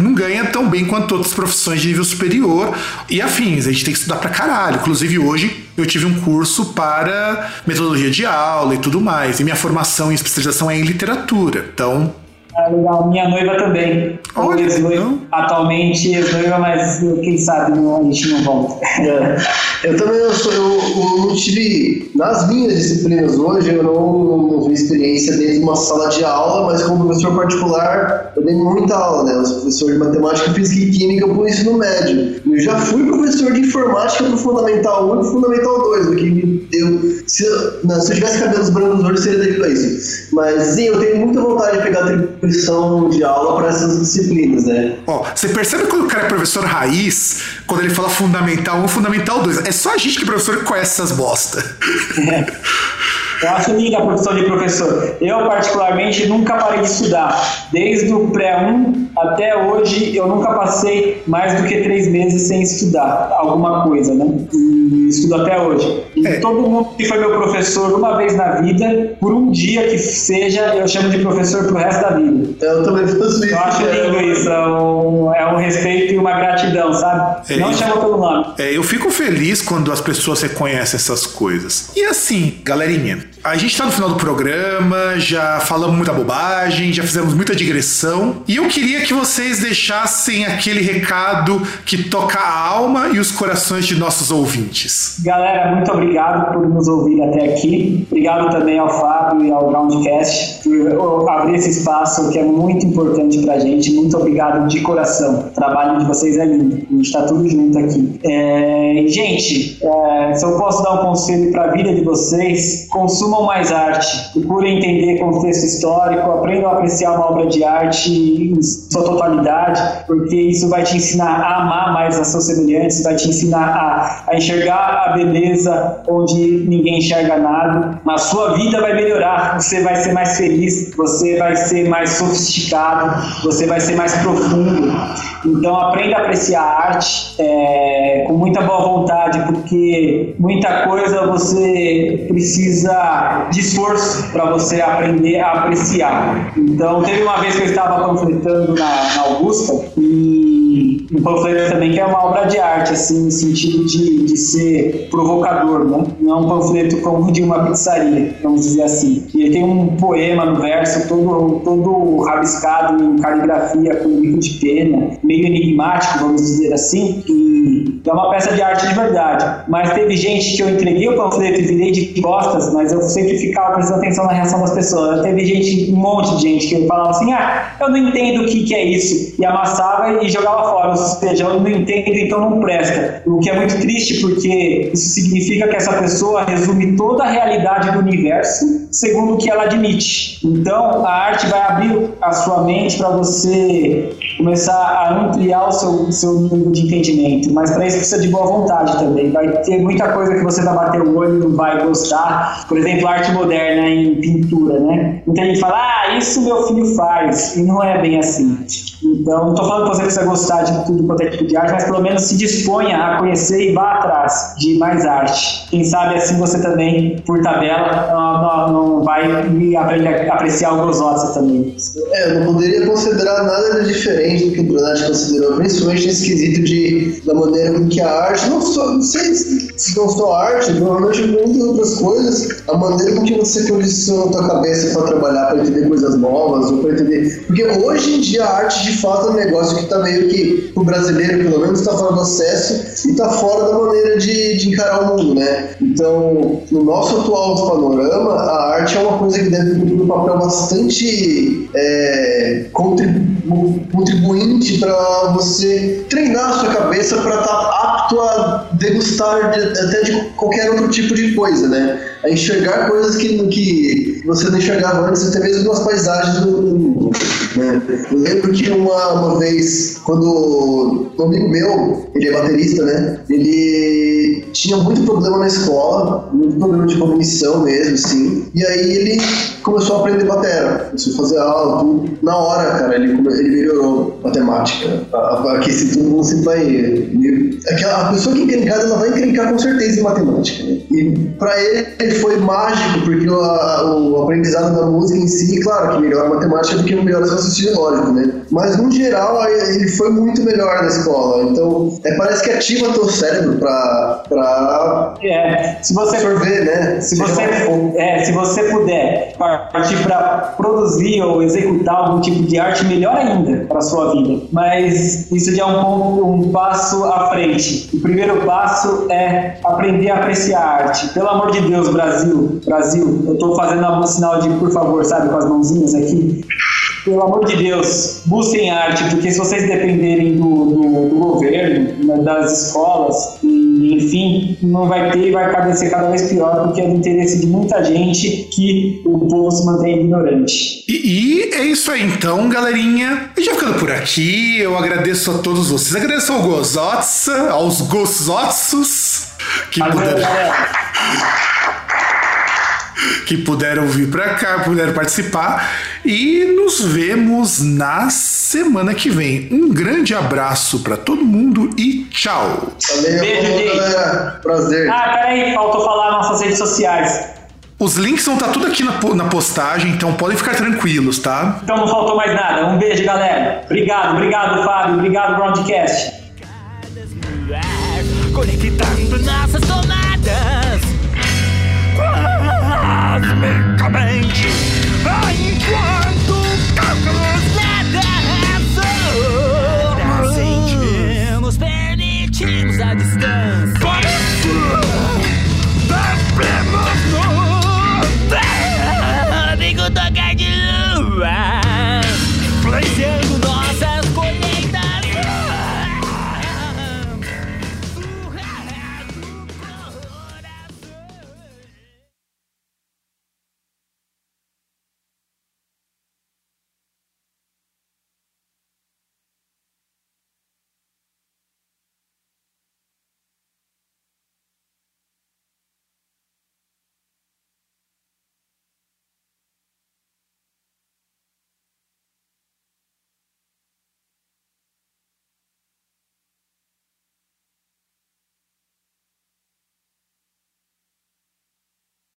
não ganha tão bem quanto outras profissões de nível superior e afins, a gente tem que estudar pra caralho. Inclusive hoje eu tive um curso para metodologia de aula e tudo mais, e minha formação e especialização é em literatura. Então, Ah, legal. Minha noiva também. Olha, Ex-noiva. então. Atualmente ex-noiva, mas quem sabe não- a gente não volta. É. Eu também eu, sou- eu, eu não tive, nas minhas disciplinas hoje, eu não, não vi experiência dentro de uma sala de aula, mas como professor particular, eu dei muita aula, né? Eu sou professor de matemática, física e química pro ensino médio. Eu já fui professor de informática pro Fundamental 1 e Fundamental 2, o que me deu. Se eu, não, se eu tivesse cabelos brancos hoje, seria devido a isso. Mas sim, eu tenho muita vontade de pegar atribuição de aula para essas disciplinas, né? Ó, você percebe quando o cara é professor raiz, quando ele fala fundamental 1, fundamental 2. É só a gente que é professor que conhece essas bosta. Eu acho linda a profissão de professor. Eu, particularmente, nunca parei de estudar. Desde o pré-1 até hoje, eu nunca passei mais do que três meses sem estudar alguma coisa, né? E estudo até hoje. E É. todo mundo que foi meu professor uma vez na vida, por um dia que seja, eu chamo de professor pro resto da vida. Eu também faço isso. Eu acho lindo isso. É um, é um respeito e uma gratidão, sabe? É Não isso. chama pelo nome. É, eu fico feliz quando as pessoas reconhecem essas coisas. E assim, galerinha, a gente tá no final do programa, já falamos muita bobagem, já fizemos muita digressão. E eu queria que vocês deixassem aquele recado que toca a alma e os corações de nossos ouvintes. Galera, muito obrigado por nos ouvir até aqui. Obrigado também ao Fábio e ao Groundcast por abrir esse espaço que é muito importante pra gente. Muito obrigado de coração. O trabalho de vocês é lindo. A gente tá tudo junto aqui. É, gente, é, se eu posso dar um conselho para a vida de vocês, consumam mais arte. Procurem entender contexto histórico, aprendam a apreciar uma obra de arte em sua totalidade, porque isso vai te ensinar a amar mais as seus semelhantes, vai te ensinar a, a enxergar a beleza onde ninguém enxerga nada. A sua vida vai melhorar, você vai ser mais feliz, você vai ser mais sofisticado, você vai ser mais profundo. Então aprenda a apreciar a arte é, com muita boa vontade, porque muita coisa você precisa de esforço para você aprender a apreciar. Então teve uma vez que eu estava panfletando na, na Augusta e um panfleto também que é uma obra de arte, assim, no sentido de, de ser provocador, né? Não é um panfleto como de uma pizzaria, vamos dizer assim. E ele tem um poema no verso, todo, todo rabiscado em caligrafia com bico de pena, meio enigmático, vamos dizer assim, e é uma peça de arte de verdade. Mas teve gente que eu entreguei o panfleto e virei de costas, mas eu sempre ficava prestando atenção na reação das pessoas. Teve gente, um monte de gente que falava assim, ah, eu não entendo o que, que é isso, e amassava e jogava fora, ou seja, eu não entendo, então não presta. O que é muito triste, porque isso significa que essa pessoa resume toda a realidade do universo segundo o que ela admite. Então, a arte vai abrir a sua mente para você começar a ampliar o seu, seu nível de entendimento, mas para isso precisa de boa vontade também. Vai ter muita coisa que você vai bater o olho e não vai gostar. Por exemplo, arte moderna em pintura, né? Muita gente fala, ah, isso meu filho faz, e não é bem assim. Então, não tô falando que você precisa gostar de tudo quanto é tipo de arte, mas pelo menos se disponha a conhecer e vá atrás de mais arte. Quem sabe assim você também, por tabela, não, não- não vai me apreciar o Grosotsa também. É, eu não poderia considerar nada de diferente do que o Brunati considerou, principalmente nesse quesito de, da maneira com que a arte, não só, não sei se não só arte, provavelmente muitas outras coisas, a maneira com que você condiciona a tua cabeça para trabalhar, para entender coisas novas, ou para entender. Porque hoje em dia a arte de fato é um negócio que está meio que, o brasileiro pelo menos, está fora do acesso e está fora da maneira de, de encarar o mundo, né? Então, no nosso atual panorama, a arte é uma coisa que deve cumprir um papel bastante é, contribu- contribuinte para você treinar a sua cabeça para estar apto a degustar de- até de qualquer outro tipo de coisa, né? A enxergar coisas que, que você não enxergava antes, até mesmo nas paisagens do mundo. Né? Eu lembro que uma, uma vez, quando um amigo meu, ele é baterista, né? Ele tinha muito problema na escola, muito problema de cognição mesmo, assim. E aí ele começou a aprender batera, começou a fazer aula, tudo. Na hora, cara, ele, ele melhorou matemática. Aqui se todo mundo sempre vai. Aquela, a pessoa que é encrencada, ela vai encrencar com certeza em matemática. Né? E pra ele, foi mágico, porque o, o aprendizado da música em si, claro, que melhora a matemática do que melhora as raciocínio lógico, né? Mas no geral ele foi muito melhor na escola. Então é, parece que ativa teu cérebro pra, pra É, se você absorver, né? Se Seja você, é, se você puder partir para produzir ou executar algum tipo de arte, melhor ainda para sua vida. Mas isso já é um, ponto- um passo à frente. O primeiro passo é aprender a apreciar a arte. Pelo amor de Deus, Brasil, Brasil, eu estou fazendo um sinal de por favor, sabe, com as mãozinhas aqui. Pelo amor de Deus, busquem arte, porque se vocês dependerem do, do, do governo, né, das escolas, enfim, não vai ter e vai parecer cada vez pior, porque é do interesse de muita gente que o povo se mantém ignorante. E, e é isso aí então, galerinha. E já ficando por aqui, eu agradeço a todos vocês. Agradeço ao Gozotsa, aos Gozotsos que puderam, que puderam vir pra cá, puderam participar. E nos vemos na semana que vem. Um grande abraço pra todo mundo e tchau. Valeu, Beijo, galera. Prazer. Ah, peraí, faltou falar nossas redes sociais. Os links vão estar tudo aqui na, na postagem, então podem ficar tranquilos, tá? Então não faltou mais nada. Um beijo, galera. Obrigado, obrigado, Fábio. Obrigado, Groundcast. Conectando Cosmicamente Enquanto